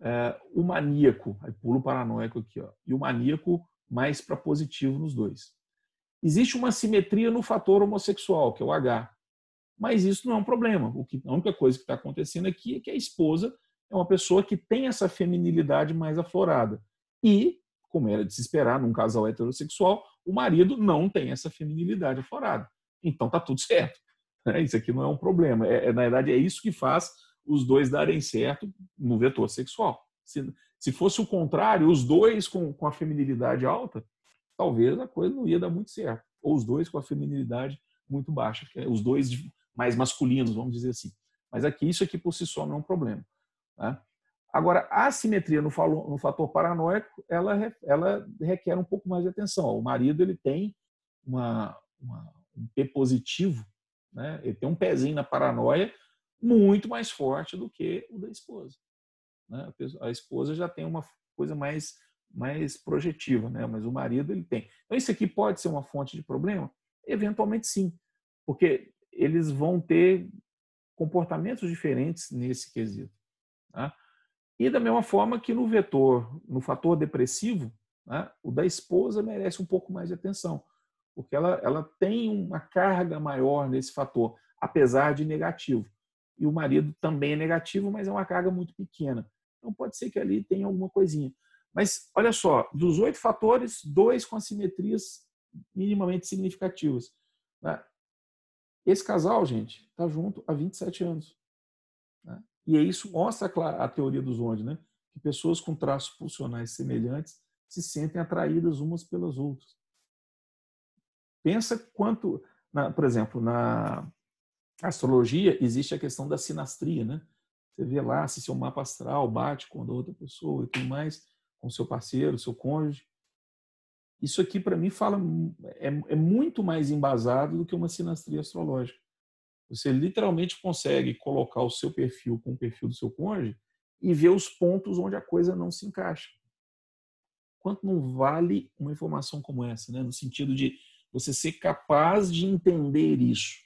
é, o maníaco, aí pulo paranoico aqui, ó, e o maníaco mais para positivo nos dois. Existe uma simetria no fator homossexual, que é o H, mas isso não é um problema. O que, a única coisa que está acontecendo aqui é que a esposa é uma pessoa que tem essa feminilidade mais aflorada. E, como era de se esperar num casal heterossexual, o marido não tem essa feminilidade aflorada. Então tá tudo [laughs] certo. Né? Isso aqui não é um problema. É, é, na verdade, é isso que faz os dois darem certo no vetor sexual. Se, se fosse o contrário, os dois com, com a feminilidade alta, talvez a coisa não ia dar muito certo. Ou os dois com a feminilidade muito baixa, é os dois mais masculinos, vamos dizer assim. Mas aqui, isso aqui por si só não é um problema. Tá? Agora, a assimetria no, fator paranoico, ela, ela requer um pouco mais de atenção. O marido ele tem uma, uma, um P positivo, né? ele tem um pezinho na paranoia muito mais forte do que o da esposa. Né? A esposa já tem uma coisa mais, mais projetiva, né? mas o marido ele tem. Então, isso aqui pode ser uma fonte de problema? Eventualmente sim, porque eles vão ter comportamentos diferentes nesse quesito. Tá? E da mesma forma que no vetor, no fator depressivo, né, o da esposa merece um pouco mais de atenção, porque ela, ela tem uma carga maior nesse fator, apesar de negativo. E o marido também é negativo, mas é uma carga muito pequena. Então pode ser que ali tenha alguma coisinha. Mas olha só, dos oito fatores, dois com assimetrias minimamente significativas. Né? Esse casal, gente, está junto há 27 anos. E isso mostra a teoria dos onde, né? Que pessoas com traços funcionais semelhantes se sentem atraídas umas pelas outras. Pensa quanto, na, por exemplo, na astrologia existe a questão da sinastria, né? Você vê lá se seu mapa astral bate com a outra pessoa e tudo mais, com seu parceiro, seu cônjuge. Isso aqui, para mim, fala é, é, muito mais embasado do que uma sinastria astrológica. Você literalmente consegue colocar o seu perfil com o perfil do seu cônjuge e ver os pontos onde a coisa não se encaixa. Quanto não vale uma informação como essa, né? no sentido de você ser capaz de entender isso.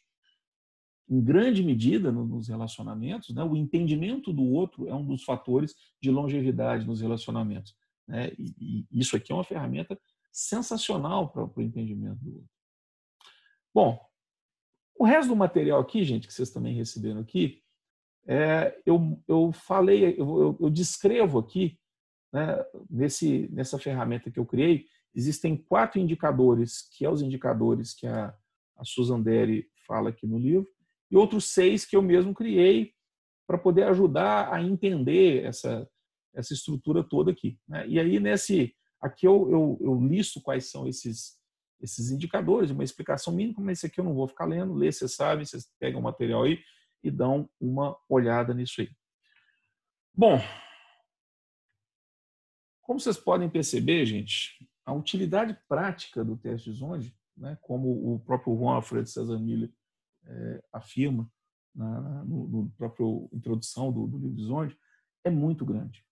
Em grande medida, nos relacionamentos, né? o entendimento do outro é um dos fatores de longevidade nos relacionamentos. Né? E, e isso aqui é uma ferramenta sensacional para o entendimento do outro. Bom, o resto do material aqui, gente, que vocês também receberam aqui, é, eu, eu falei, eu, eu, descrevo aqui, né, nesse, nessa ferramenta que eu criei, existem quatro indicadores, que é os indicadores que a, a Susan Derry fala aqui no livro, e outros seis que eu mesmo criei para poder ajudar a entender essa, essa estrutura toda aqui. Né? E aí, nesse Aqui eu, eu, eu listo quais são esses, esses indicadores, uma explicação mínima, mas esse aqui eu não vou ficar lendo, lê, vocês sabem, vocês pegam o material aí e dão uma olhada nisso aí. Bom, como vocês podem perceber, gente, a utilidade prática do teste de Zonde, né, como o próprio Juan Alfredo César Miller é, afirma na, no, no próprio introdução do, do livro de Zonde, é muito grande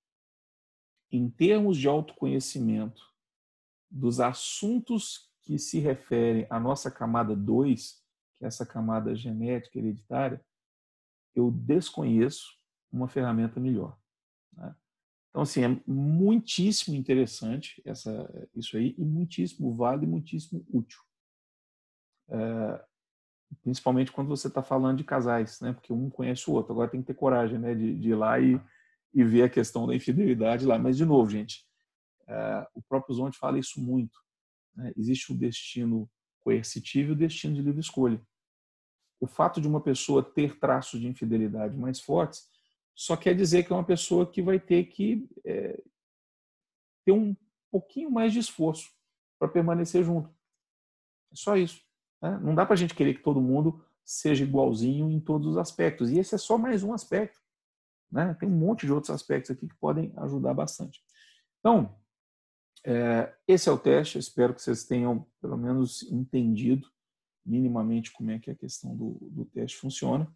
em termos de autoconhecimento dos assuntos que se referem à nossa camada 2, que é essa camada genética hereditária, eu desconheço uma ferramenta melhor. Né? Então, assim, é muitíssimo interessante essa, isso aí, e muitíssimo válido e muitíssimo útil. É, principalmente quando você está falando de casais, né? porque um conhece o outro. Agora tem que ter coragem né? de, de ir lá e e ver a questão da infidelidade lá. Mas, de novo, gente, é, o próprio Zonte fala isso muito. Né? Existe o destino coercitivo e o destino de livre escolha. O fato de uma pessoa ter traços de infidelidade mais fortes só quer dizer que é uma pessoa que vai ter que é, ter um pouquinho mais de esforço para permanecer junto. É só isso. Né? Não dá para a gente querer que todo mundo seja igualzinho em todos os aspectos. E esse é só mais um aspecto. Né? Tem um monte de outros aspectos aqui que podem ajudar bastante. Então, é, esse é o teste. Eu espero que vocês tenham, pelo menos, entendido minimamente como é que a questão do, do teste funciona.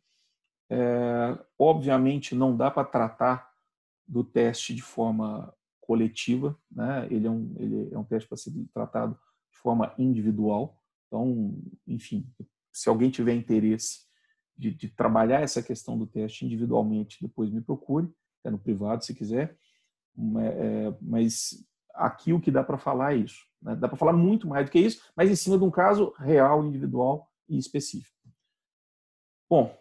É, obviamente, não dá para tratar do teste de forma coletiva. Né? Ele, é um, ele é um teste para ser tratado de forma individual. Então, enfim, se alguém tiver interesse de, de, trabalhar essa questão do teste individualmente, depois me procure, até no privado se quiser. É, mas aqui o que dá para falar é isso. Né? Dá para falar muito mais do que isso, mas em cima de um caso real, individual e específico. Bom,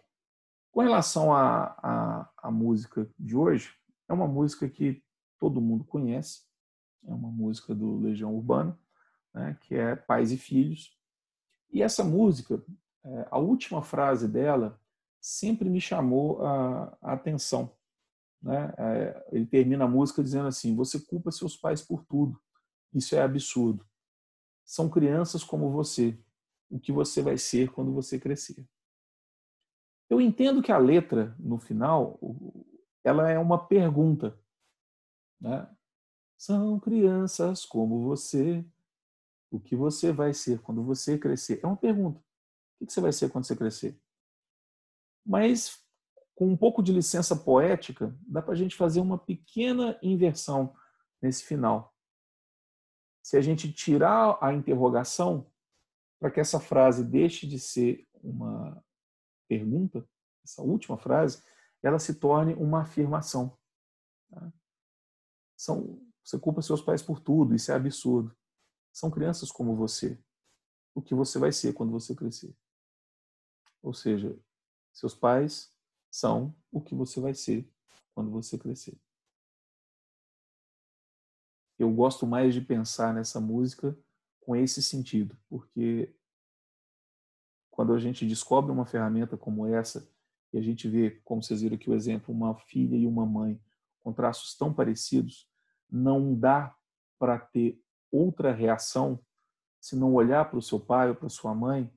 com relação à, música de hoje, é uma música que todo mundo conhece, é uma música do Legião Urbana, né, que é Pais e Filhos. E essa música, é, a última frase dela sempre me chamou a, a atenção. Né? É, ele termina a música dizendo assim: Você culpa seus pais por tudo. Isso é absurdo. São crianças como você. O que você vai ser quando você crescer? Eu entendo que a letra, no final, ela é uma pergunta. Né? São crianças como você. O que você vai ser quando você crescer? É uma pergunta. O que você vai ser quando você crescer? Mas, com um pouco de licença poética, dá para a gente fazer uma pequena inversão nesse final. Se a gente tirar a interrogação, para que essa frase deixe de ser uma pergunta, essa última frase, ela se torne uma afirmação. Tá? São, você culpa seus pais por tudo, isso é absurdo. São crianças como você o que você vai ser quando você crescer. Ou seja, seus pais são o que você vai ser quando você crescer. Eu gosto mais de pensar nessa música com esse sentido, porque quando a gente descobre uma ferramenta como essa, e a gente vê, como vocês viram aqui o exemplo, uma filha e uma mãe com traços tão parecidos, não dá para ter outra reação se não olhar para o seu pai ou para sua mãe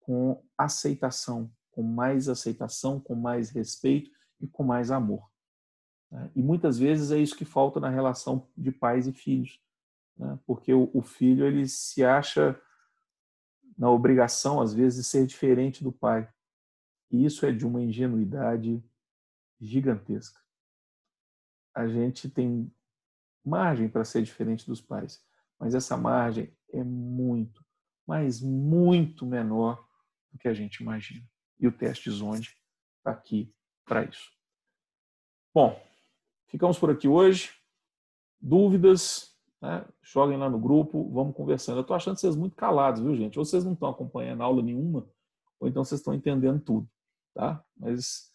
com aceitação, com mais aceitação, com mais respeito e com mais amor. Né? E muitas vezes é isso que falta na relação de pais e filhos, né? porque o filho ele se acha na obrigação, às vezes, de ser diferente do pai. E isso é de uma ingenuidade gigantesca. A gente tem margem para ser diferente dos pais, mas essa margem é muito, mas muito menor do que a gente imagina. E o teste Zonde está aqui para isso. Bom, ficamos por aqui hoje. Dúvidas, né? joguem lá no grupo, vamos conversando. Eu estou achando vocês muito calados, viu, gente? Ou vocês não estão acompanhando aula nenhuma, ou então vocês estão entendendo tudo, tá? Mas,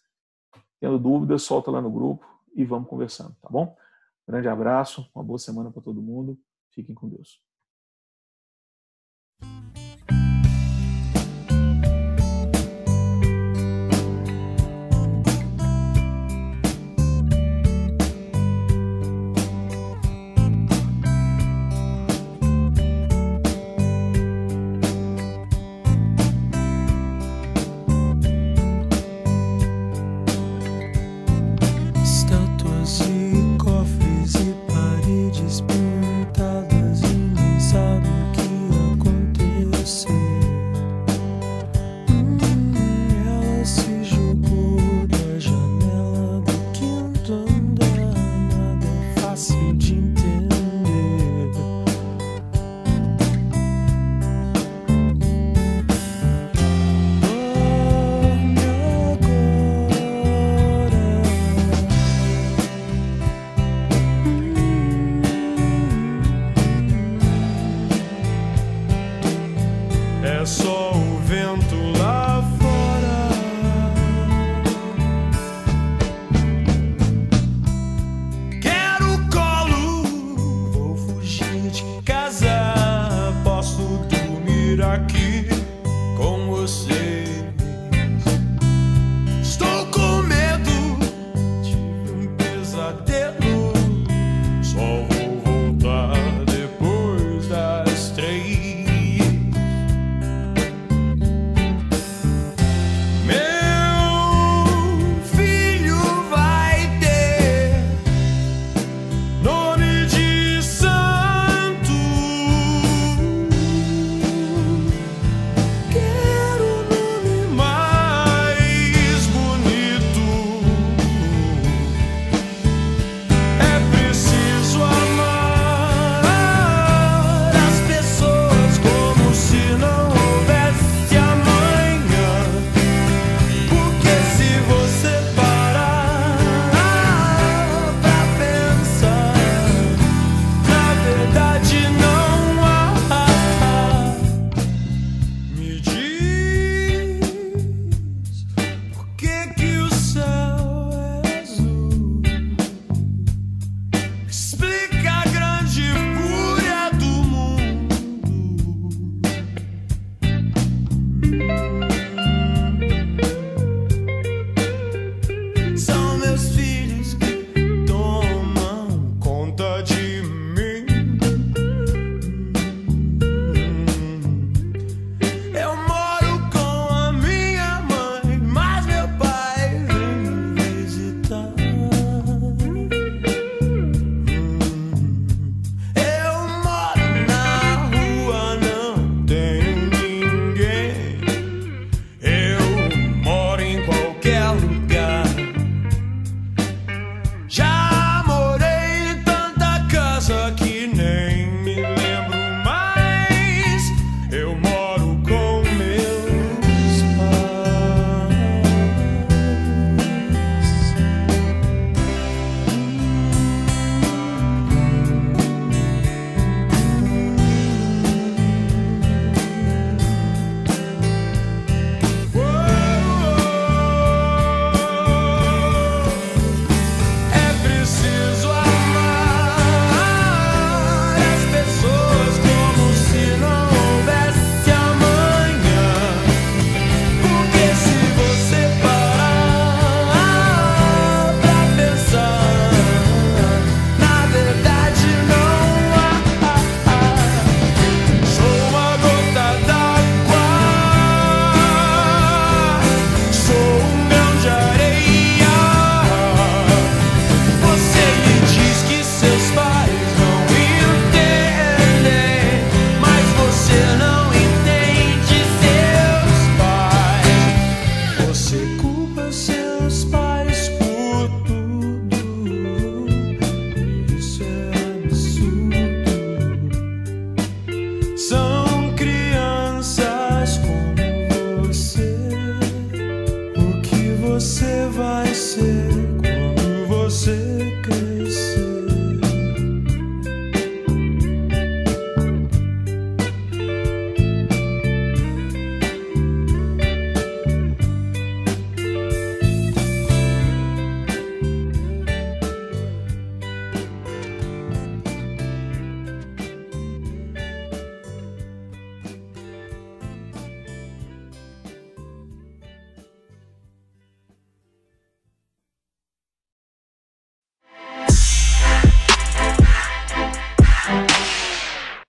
tendo dúvidas, solta lá no grupo e vamos conversando, tá bom? Grande abraço, uma boa semana para todo mundo. Fiquem com Deus.